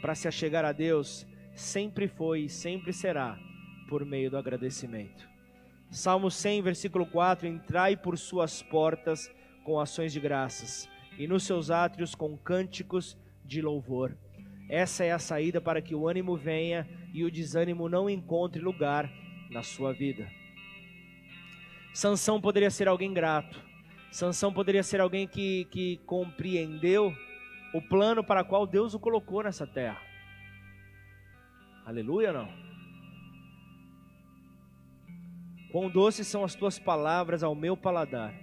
para se achegar a Deus sempre foi e sempre será por meio do agradecimento. Salmo 100, versículo 4: Entrai por suas portas com ações de graças e nos seus átrios com cânticos de louvor. Essa é a saída para que o ânimo venha e o desânimo não encontre lugar na sua vida. Sansão poderia ser alguém grato. Sansão poderia ser alguém que, que compreendeu o plano para qual Deus o colocou nessa terra. Aleluia, não? Quão doces são as tuas palavras ao meu paladar,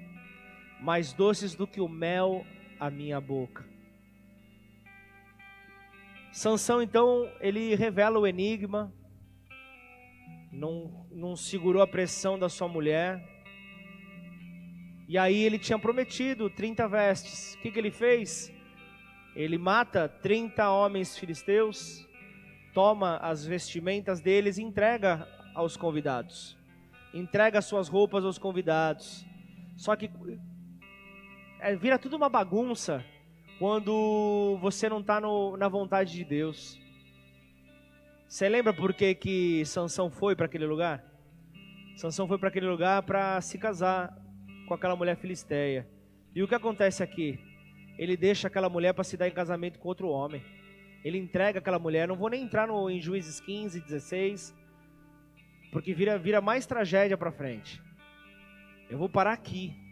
mais doces do que o mel a minha boca. Sansão então ele revela o enigma, não, não segurou a pressão da sua mulher. E aí ele tinha prometido 30 vestes. O que, que ele fez? Ele mata 30 homens filisteus, toma as vestimentas deles e entrega aos convidados. Entrega suas roupas aos convidados. Só que é, vira tudo uma bagunça quando você não está na vontade de Deus. Você lembra por que, que Sansão foi para aquele lugar? Sansão foi para aquele lugar para se casar com aquela mulher filisteia. E o que acontece aqui? Ele deixa aquela mulher para se dar em casamento com outro homem. Ele entrega aquela mulher. Não vou nem entrar no, em Juízes 15, 16, porque vira, vira mais tragédia para frente. Eu vou parar aqui.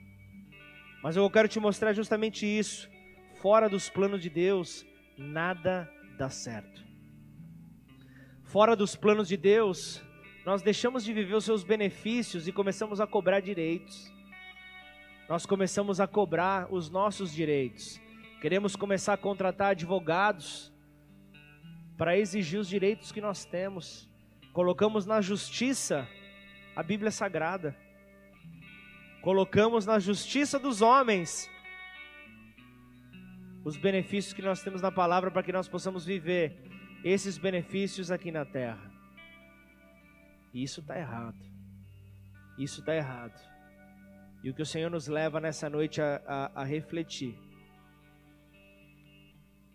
Mas eu quero te mostrar justamente isso. Fora dos planos de Deus, nada dá certo. Fora dos planos de Deus, nós deixamos de viver os seus benefícios e começamos a cobrar direitos. Nós começamos a cobrar os nossos direitos. Queremos começar a contratar advogados para exigir os direitos que nós temos. Colocamos na justiça a Bíblia Sagrada colocamos na justiça dos homens os benefícios que nós temos na palavra para que nós possamos viver esses benefícios aqui na terra. E isso está errado. Isso está errado. E o que o Senhor nos leva nessa noite a, a, a refletir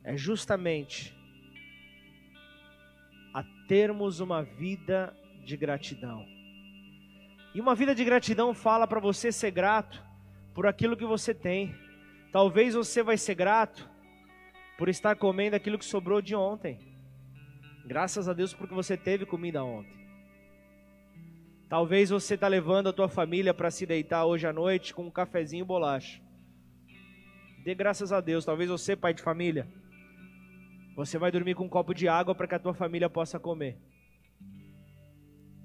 é justamente a termos uma vida de gratidão. E uma vida de gratidão fala para você ser grato por aquilo que você tem. Talvez você vai ser grato por estar comendo aquilo que sobrou de ontem. Graças a Deus porque você teve comida ontem. Talvez você está levando a tua família para se deitar hoje à noite com um cafezinho e bolacha. Dê graças a Deus. Talvez você, pai de família, você vai dormir com um copo de água para que a tua família possa comer.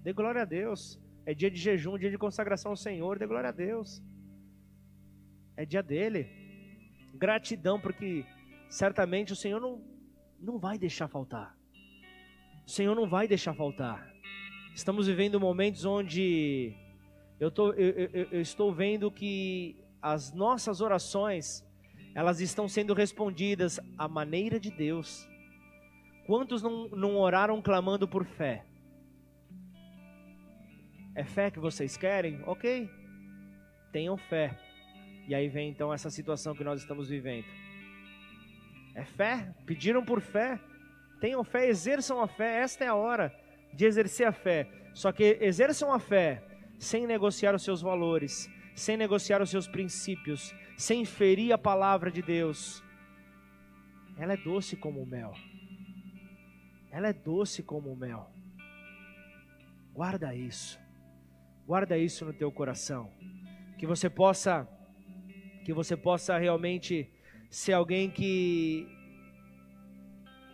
Dê glória a Deus. É dia de jejum, dia de consagração ao Senhor, dê glória a Deus. É dia dele. Gratidão, porque certamente o Senhor não, não vai deixar faltar. O Senhor não vai deixar faltar. Estamos vivendo momentos onde eu, tô, eu, eu, eu estou vendo que as nossas orações elas estão sendo respondidas à maneira de Deus. Quantos não, não oraram clamando por fé? É fé que vocês querem? Ok. Tenham fé. E aí vem então essa situação que nós estamos vivendo. É fé, pediram por fé. Tenham fé, exerçam a fé. Esta é a hora de exercer a fé. Só que exerçam a fé sem negociar os seus valores, sem negociar os seus princípios, sem ferir a palavra de Deus. Ela é doce como o mel. Ela é doce como o mel. Guarda isso. Guarda isso no teu coração. Que você possa que você possa realmente ser alguém que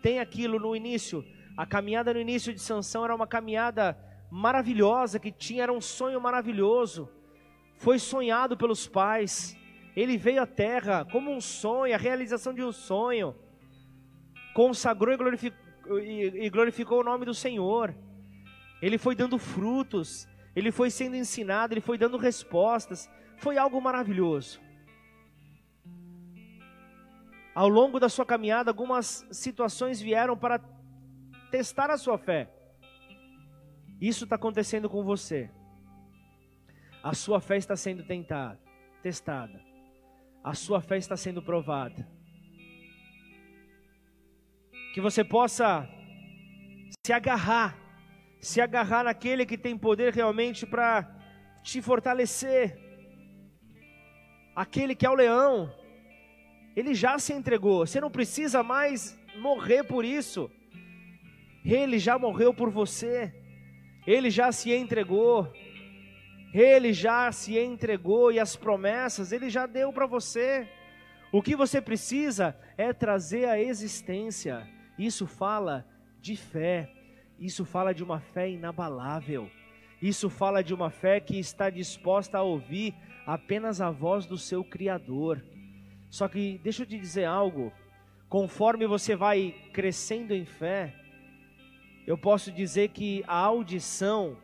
tem aquilo no início. A caminhada no início de Sansão era uma caminhada maravilhosa que tinha, era um sonho maravilhoso. Foi sonhado pelos pais. Ele veio à terra como um sonho, a realização de um sonho. Consagrou e glorificou, e glorificou o nome do Senhor. Ele foi dando frutos, ele foi sendo ensinado, ele foi dando respostas. Foi algo maravilhoso. Ao longo da sua caminhada, algumas situações vieram para testar a sua fé. Isso está acontecendo com você. A sua fé está sendo tentada, testada. A sua fé está sendo provada. Que você possa se agarrar, se agarrar naquele que tem poder realmente para te fortalecer. Aquele que é o leão, ele já se entregou. Você não precisa mais morrer por isso. Ele já morreu por você. Ele já se entregou. Ele já se entregou e as promessas ele já deu para você. O que você precisa é trazer a existência. Isso fala de fé. Isso fala de uma fé inabalável. Isso fala de uma fé que está disposta a ouvir apenas a voz do seu Criador. Só que deixa eu te dizer algo, conforme você vai crescendo em fé, eu posso dizer que a audição,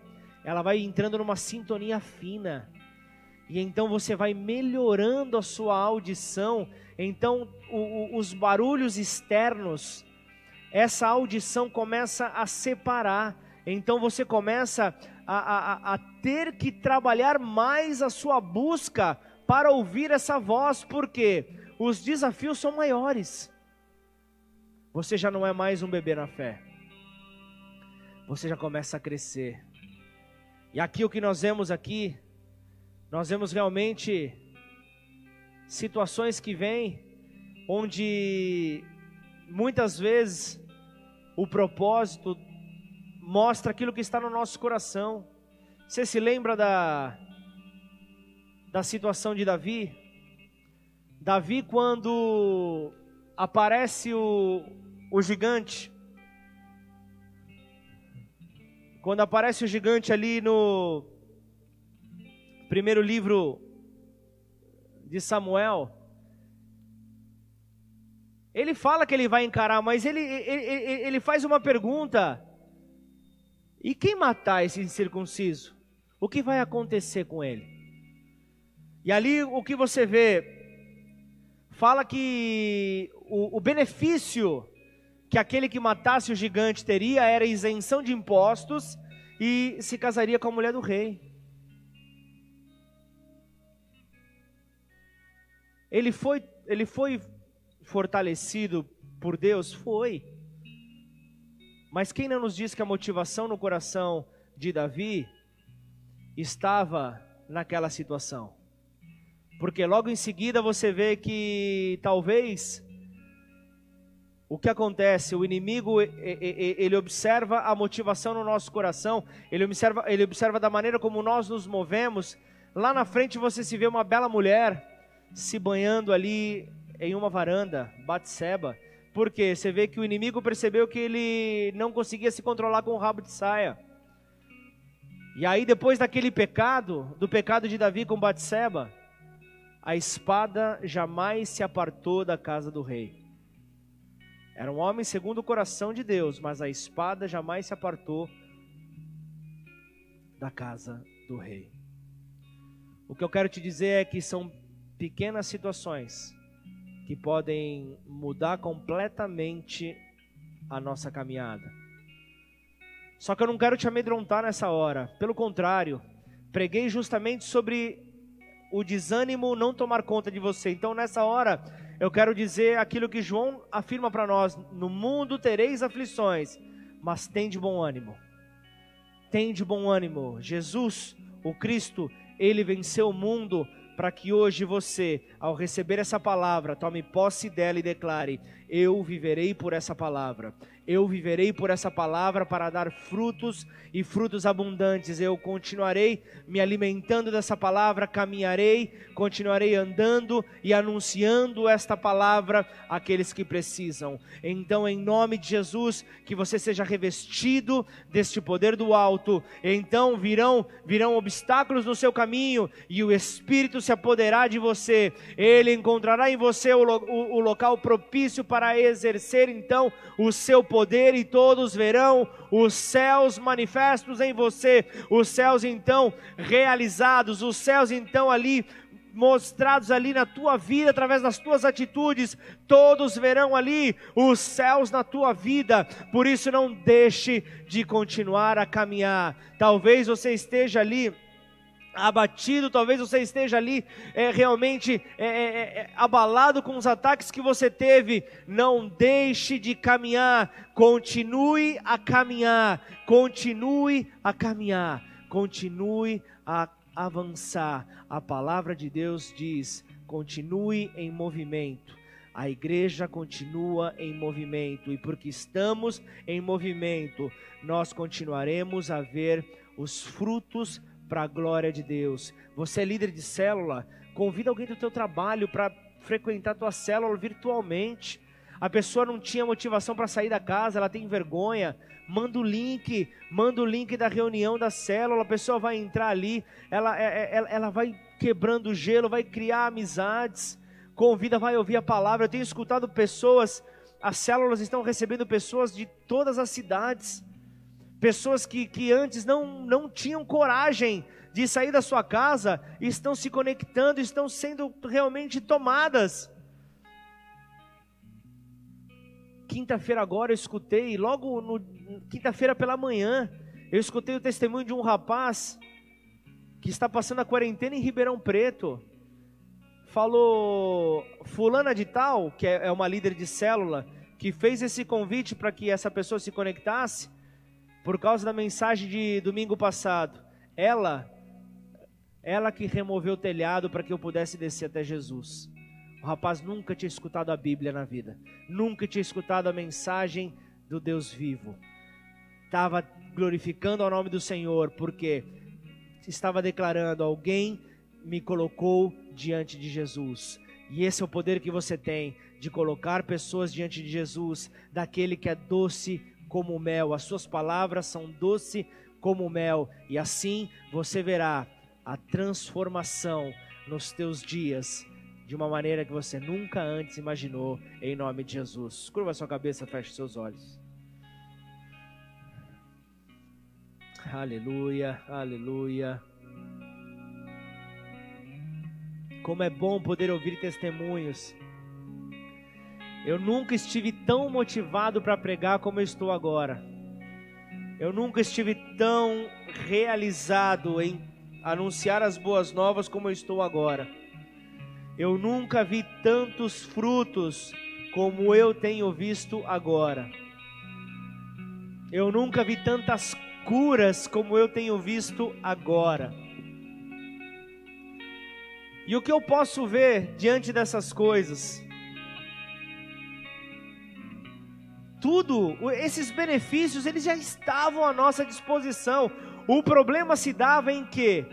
ela vai entrando numa sintonia fina. E então você vai melhorando a sua audição. Então o, o, os barulhos externos, essa audição começa a separar. Então você começa a, a, a ter que trabalhar mais a sua busca para ouvir essa voz, porque os desafios são maiores. Você já não é mais um bebê na fé. Você já começa a crescer. E aqui o que nós vemos aqui, nós vemos realmente situações que vêm onde muitas vezes o propósito mostra aquilo que está no nosso coração. Você se lembra da da situação de Davi. Davi, quando aparece o, o gigante, quando aparece o gigante ali no primeiro livro de Samuel, ele fala que ele vai encarar, mas ele, ele, ele faz uma pergunta: e quem matar esse incircunciso? O que vai acontecer com ele? E ali o que você vê, fala que o, o benefício que aquele que matasse o gigante teria era isenção de impostos e se casaria com a mulher do rei. Ele foi, ele foi fortalecido por Deus? Foi. Mas quem não nos diz que a motivação no coração de Davi estava naquela situação? Porque logo em seguida você vê que talvez o que acontece, o inimigo ele observa a motivação no nosso coração, ele observa, ele observa da maneira como nós nos movemos. Lá na frente você se vê uma bela mulher se banhando ali em uma varanda, Batseba. Porque você vê que o inimigo percebeu que ele não conseguia se controlar com o rabo de saia. E aí depois daquele pecado, do pecado de Davi com Batseba, a espada jamais se apartou da casa do rei. Era um homem segundo o coração de Deus, mas a espada jamais se apartou da casa do rei. O que eu quero te dizer é que são pequenas situações que podem mudar completamente a nossa caminhada. Só que eu não quero te amedrontar nessa hora, pelo contrário, preguei justamente sobre o desânimo não tomar conta de você. Então, nessa hora, eu quero dizer aquilo que João afirma para nós: no mundo tereis aflições, mas tem de bom ânimo. Tem de bom ânimo. Jesus, o Cristo, ele venceu o mundo para que hoje você, ao receber essa palavra, tome posse dela e declare: Eu viverei por essa palavra eu viverei por essa palavra para dar frutos e frutos abundantes. Eu continuarei me alimentando dessa palavra, caminharei, continuarei andando e anunciando esta palavra àqueles que precisam. Então, em nome de Jesus, que você seja revestido deste poder do alto. Então virão virão obstáculos no seu caminho e o Espírito se apoderar de você. Ele encontrará em você o, o, o local propício para exercer então o seu poder poder e todos verão os céus manifestos em você, os céus então realizados, os céus então ali mostrados ali na tua vida através das tuas atitudes, todos verão ali os céus na tua vida. Por isso não deixe de continuar a caminhar. Talvez você esteja ali abatido, talvez você esteja ali é, realmente é, é, é, é, abalado com os ataques que você teve. Não deixe de caminhar, continue a caminhar, continue a caminhar, continue a avançar. A palavra de Deus diz: continue em movimento. A igreja continua em movimento e porque estamos em movimento, nós continuaremos a ver os frutos para a glória de Deus. Você é líder de célula, convida alguém do teu trabalho para frequentar a tua célula virtualmente. A pessoa não tinha motivação para sair da casa, ela tem vergonha. Manda o link, manda o link da reunião da célula. A pessoa vai entrar ali, ela, é, é, ela, ela vai quebrando o gelo, vai criar amizades. Convida, vai ouvir a palavra. Eu tenho escutado pessoas, as células estão recebendo pessoas de todas as cidades Pessoas que, que antes não, não tinham coragem de sair da sua casa estão se conectando, estão sendo realmente tomadas. Quinta-feira agora eu escutei, logo no quinta-feira pela manhã, eu escutei o testemunho de um rapaz que está passando a quarentena em Ribeirão Preto. Falou fulana de tal, que é, é uma líder de célula, que fez esse convite para que essa pessoa se conectasse por causa da mensagem de domingo passado. Ela, ela que removeu o telhado para que eu pudesse descer até Jesus. O rapaz nunca tinha escutado a Bíblia na vida, nunca tinha escutado a mensagem do Deus vivo. Estava glorificando o nome do Senhor, porque estava declarando: alguém me colocou diante de Jesus. E esse é o poder que você tem de colocar pessoas diante de Jesus, daquele que é doce como mel, as suas palavras são doce como mel, e assim você verá a transformação nos teus dias de uma maneira que você nunca antes imaginou, em nome de Jesus. Curva sua cabeça, feche seus olhos. Aleluia, aleluia. Como é bom poder ouvir testemunhos eu nunca estive tão motivado para pregar como eu estou agora. Eu nunca estive tão realizado em anunciar as boas novas como eu estou agora. Eu nunca vi tantos frutos como eu tenho visto agora. Eu nunca vi tantas curas como eu tenho visto agora. E o que eu posso ver diante dessas coisas? Tudo, esses benefícios, eles já estavam à nossa disposição. O problema se dava em que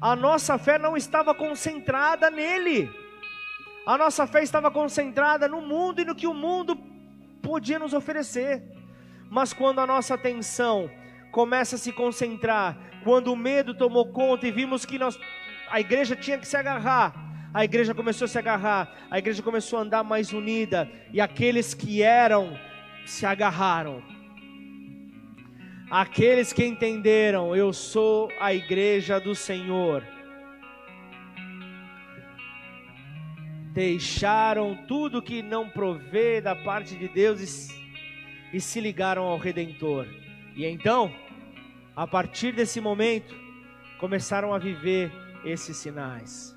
a nossa fé não estava concentrada nele. A nossa fé estava concentrada no mundo e no que o mundo podia nos oferecer. Mas quando a nossa atenção começa a se concentrar, quando o medo tomou conta e vimos que nós, a igreja tinha que se agarrar, a igreja começou a se agarrar, a igreja começou a andar mais unida, e aqueles que eram se agarraram. Aqueles que entenderam, eu sou a igreja do Senhor, deixaram tudo que não provê da parte de Deus e, e se ligaram ao Redentor. E então, a partir desse momento, começaram a viver esses sinais.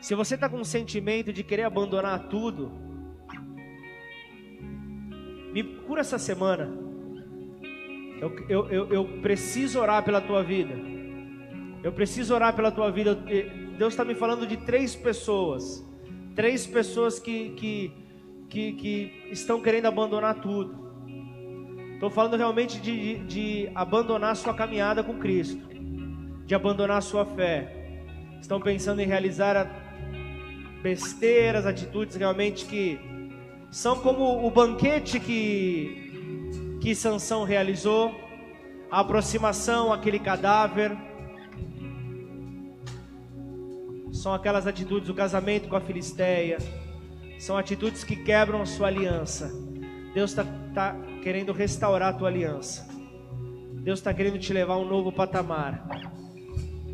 Se você está com um sentimento de querer abandonar tudo, me cura essa semana. Eu, eu, eu, eu preciso orar pela tua vida. Eu preciso orar pela tua vida. Deus está me falando de três pessoas. Três pessoas que, que, que, que estão querendo abandonar tudo. Estou falando realmente de, de, de abandonar sua caminhada com Cristo, de abandonar sua fé. Estão pensando em realizar besteiras, atitudes realmente que são como o banquete que, que Sansão realizou, a aproximação àquele cadáver, são aquelas atitudes, o casamento com a Filisteia, são atitudes que quebram a sua aliança. Deus está tá querendo restaurar a tua aliança. Deus está querendo te levar a um novo patamar.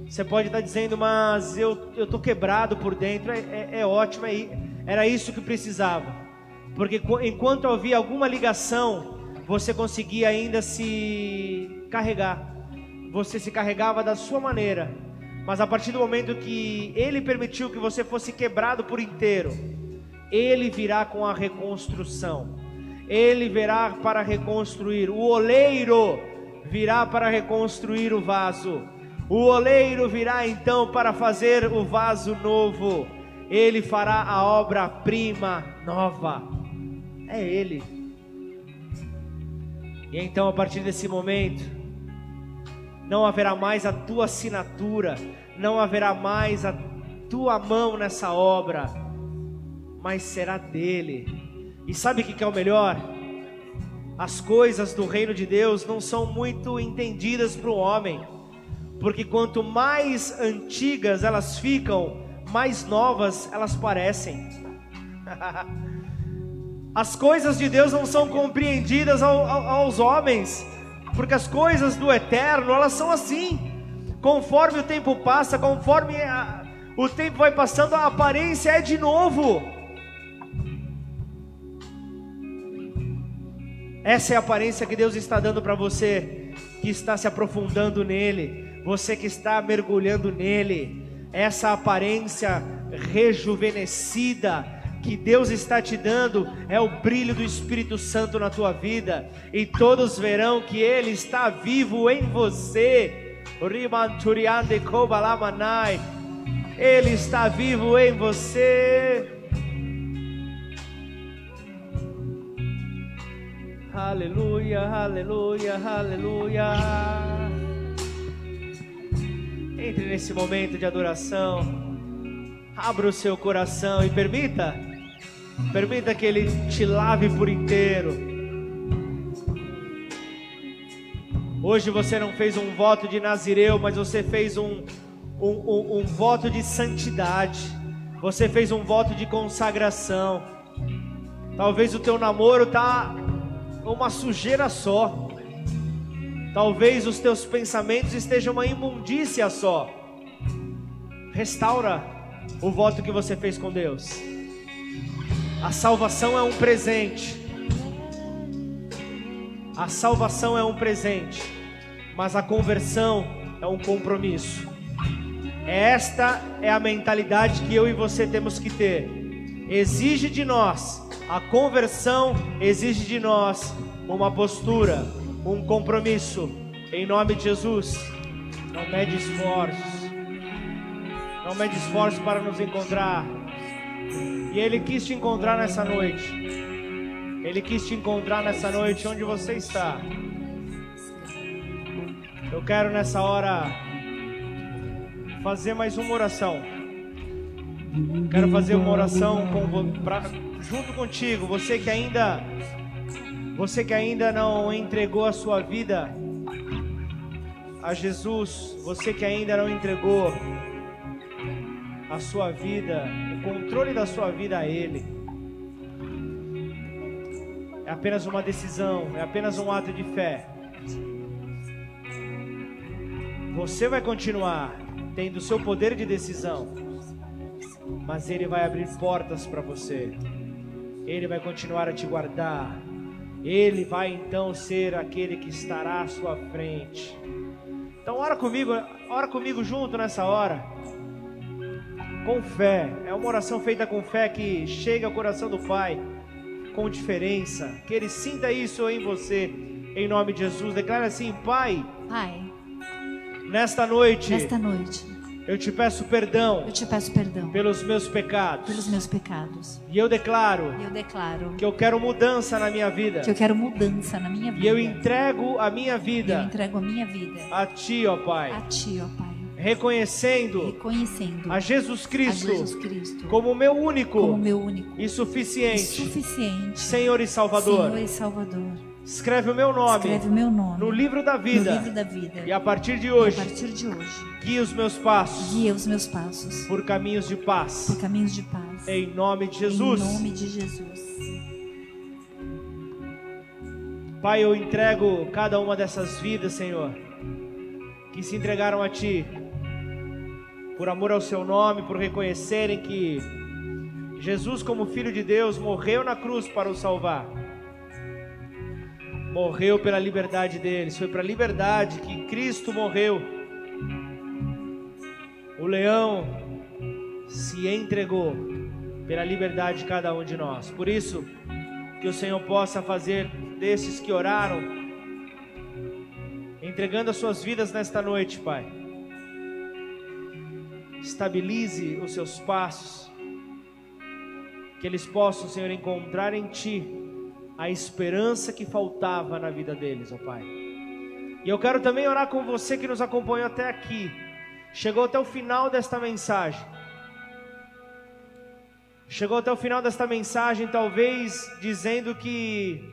Você pode estar tá dizendo, mas eu estou quebrado por dentro. É, é, é ótimo, é, era isso que precisava. Porque enquanto havia alguma ligação, você conseguia ainda se carregar. Você se carregava da sua maneira. Mas a partir do momento que ele permitiu que você fosse quebrado por inteiro, ele virá com a reconstrução. Ele virá para reconstruir. O oleiro virá para reconstruir o vaso. O oleiro virá então para fazer o vaso novo. Ele fará a obra-prima nova é Ele. E então, a partir desse momento, não haverá mais a tua assinatura, não haverá mais a tua mão nessa obra, mas será dele. E sabe o que é o melhor? As coisas do reino de Deus não são muito entendidas para o homem, porque quanto mais antigas elas ficam, mais novas elas parecem. <laughs> As coisas de Deus não são compreendidas ao, ao, aos homens, porque as coisas do eterno, elas são assim. Conforme o tempo passa, conforme a, o tempo vai passando, a aparência é de novo. Essa é a aparência que Deus está dando para você, que está se aprofundando nele, você que está mergulhando nele. Essa aparência rejuvenescida, que Deus está te dando é o brilho do Espírito Santo na tua vida, e todos verão que Ele está vivo em você. Ele está vivo em você. Aleluia, aleluia, aleluia. Entre nesse momento de adoração. Abra o seu coração e permita Permita que Ele te lave por inteiro. Hoje você não fez um voto de Nazireu, mas você fez um, um, um, um voto de santidade. Você fez um voto de consagração. Talvez o teu namoro tá uma sujeira só. Talvez os teus pensamentos estejam uma imundícia só. Restaura o voto que você fez com Deus. A salvação é um presente. A salvação é um presente, mas a conversão é um compromisso. Esta é a mentalidade que eu e você temos que ter. Exige de nós, a conversão exige de nós uma postura, um compromisso. Em nome de Jesus, não mede esforços, não mede esforços para nos encontrar. E Ele quis te encontrar nessa noite. Ele quis te encontrar nessa noite onde você está. Eu quero nessa hora fazer mais uma oração. Quero fazer uma oração com, pra, junto contigo. Você que ainda, você que ainda não entregou a sua vida a Jesus. Você que ainda não entregou a sua vida, controle da sua vida a Ele. É apenas uma decisão, é apenas um ato de fé. Você vai continuar tendo o seu poder de decisão, mas Ele vai abrir portas para você. Ele vai continuar a te guardar. Ele vai então ser aquele que estará à sua frente. Então ora comigo, ora comigo junto nessa hora. Com fé. É uma oração feita com fé que chega ao coração do Pai com diferença. Que Ele sinta isso em você, em nome de Jesus. Declara assim: Pai. Pai. Nesta noite. Nesta noite. Eu te peço perdão. Eu te peço perdão. Pelos meus pecados. Pelos meus pecados. E eu declaro. E eu declaro. Que eu quero mudança na minha vida. Que eu quero mudança na minha vida. E eu entrego a minha vida. Eu entrego a minha vida. A ti, ó Pai. A ti, ó Pai reconhecendo, reconhecendo a, Jesus Cristo, a Jesus Cristo como meu único, como meu único e suficiente, e suficiente Senhor e Salvador. Senhor e Salvador. Escreve o meu nome, Escreve o meu nome no livro da vida. No livro da vida. E a partir de hoje, a partir de hoje, guia os meus passos. Guia os meus passos por caminhos de paz. Por caminhos de paz. Em nome de Jesus. Em nome de Jesus. Pai, eu entrego cada uma dessas vidas, Senhor, que se entregaram a ti por amor ao seu nome, por reconhecerem que Jesus, como Filho de Deus, morreu na cruz para os salvar. Morreu pela liberdade deles, foi para a liberdade que Cristo morreu. O leão se entregou pela liberdade de cada um de nós. Por isso, que o Senhor possa fazer desses que oraram, entregando as suas vidas nesta noite, Pai estabilize os seus passos, que eles possam, Senhor, encontrar em Ti a esperança que faltava na vida deles, ó Pai. E eu quero também orar com você que nos acompanhou até aqui, chegou até o final desta mensagem. Chegou até o final desta mensagem, talvez dizendo que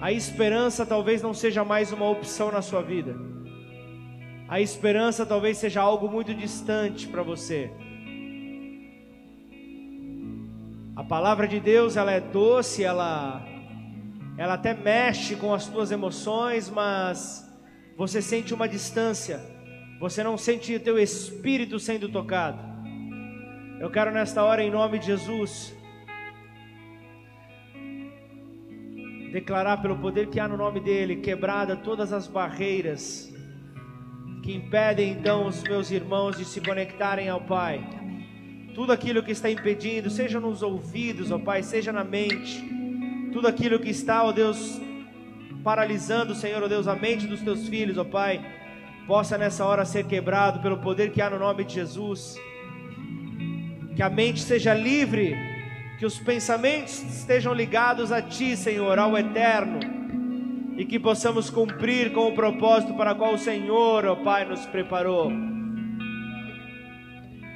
a esperança talvez não seja mais uma opção na sua vida a esperança talvez seja algo muito distante para você. A palavra de Deus, ela é doce, ela ela até mexe com as tuas emoções, mas você sente uma distância. Você não sente o teu espírito sendo tocado. Eu quero nesta hora em nome de Jesus declarar pelo poder que há no nome dele, quebrada todas as barreiras que impedem então os meus irmãos de se conectarem ao Pai. Tudo aquilo que está impedindo, seja nos ouvidos, ó Pai, seja na mente, tudo aquilo que está, ó Deus, paralisando, Senhor, ó Deus, a mente dos teus filhos, ó Pai, possa nessa hora ser quebrado pelo poder que há no nome de Jesus. Que a mente seja livre, que os pensamentos estejam ligados a Ti, Senhor, ao eterno e que possamos cumprir com o propósito para qual o Senhor, ó Pai, nos preparou.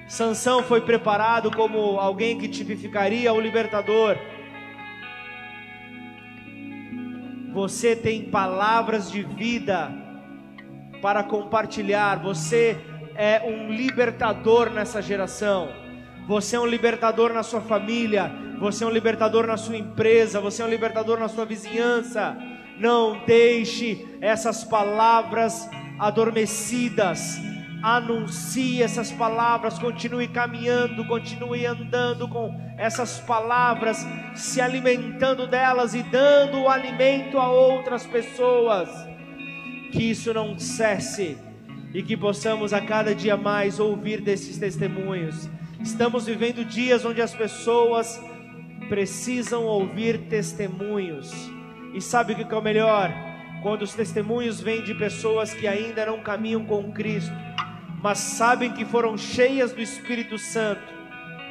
Sansão foi preparado como alguém que tipificaria o libertador. Você tem palavras de vida para compartilhar. Você é um libertador nessa geração. Você é um libertador na sua família. Você é um libertador na sua empresa. Você é um libertador na sua vizinhança não deixe essas palavras adormecidas. Anuncie essas palavras, continue caminhando, continue andando com essas palavras, se alimentando delas e dando o alimento a outras pessoas. Que isso não cesse e que possamos a cada dia mais ouvir desses testemunhos. Estamos vivendo dias onde as pessoas precisam ouvir testemunhos e sabe o que é o melhor? Quando os testemunhos vêm de pessoas que ainda não caminham com Cristo, mas sabem que foram cheias do Espírito Santo,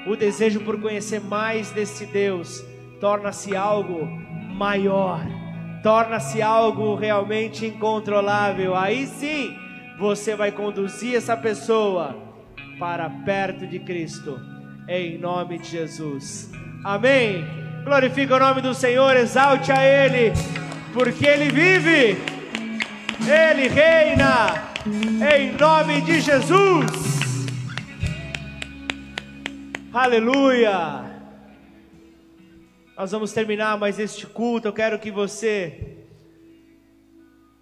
o desejo por conhecer mais desse Deus torna-se algo maior, torna-se algo realmente incontrolável. Aí sim, você vai conduzir essa pessoa para perto de Cristo, em nome de Jesus. Amém. Glorifique o nome do Senhor, exalte a Ele, porque Ele vive, Ele reina, em nome de Jesus. Aleluia. Nós vamos terminar mais este culto. Eu quero que você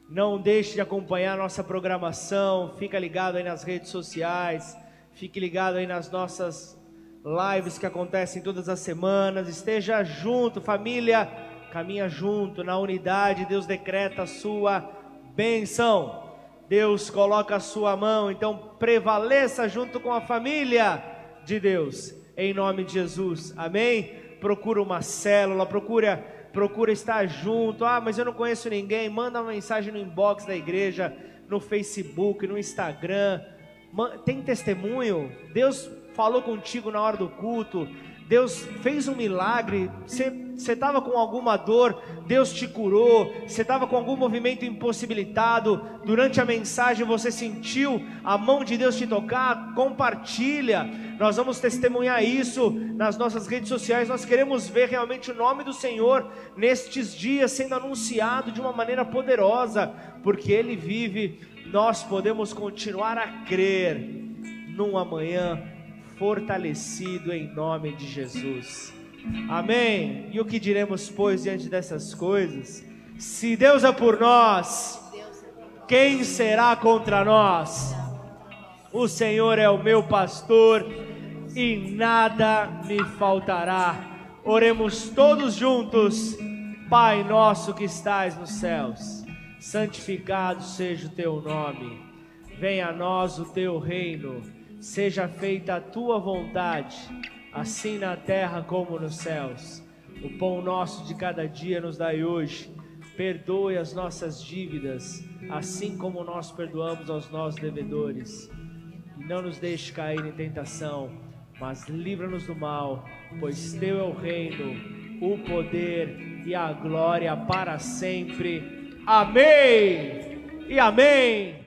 não deixe de acompanhar nossa programação. Fica ligado aí nas redes sociais. Fique ligado aí nas nossas lives que acontecem todas as semanas. Esteja junto, família, caminha junto na unidade. Deus decreta a sua bênção. Deus coloca a sua mão, então prevaleça junto com a família de Deus, em nome de Jesus, amém? Procura uma célula, procura, procura estar junto. Ah, mas eu não conheço ninguém. Manda uma mensagem no inbox da igreja, no Facebook, no Instagram. Tem testemunho? Deus falou contigo na hora do culto. Deus fez um milagre, você estava com alguma dor, Deus te curou, você estava com algum movimento impossibilitado, durante a mensagem você sentiu a mão de Deus te tocar, compartilha, nós vamos testemunhar isso nas nossas redes sociais, nós queremos ver realmente o nome do Senhor nestes dias sendo anunciado de uma maneira poderosa, porque Ele vive, nós podemos continuar a crer num amanhã fortalecido em nome de Jesus. Amém. E o que diremos, pois, diante dessas coisas? Se Deus é por nós, quem será contra nós? O Senhor é o meu pastor e nada me faltará. Oremos todos juntos. Pai nosso que estais nos céus, santificado seja o teu nome. Venha a nós o teu reino Seja feita a tua vontade, assim na terra como nos céus. O pão nosso de cada dia nos dai hoje. Perdoe as nossas dívidas, assim como nós perdoamos aos nossos devedores. E não nos deixe cair em tentação, mas livra-nos do mal, pois teu é o reino, o poder e a glória para sempre. Amém. E amém.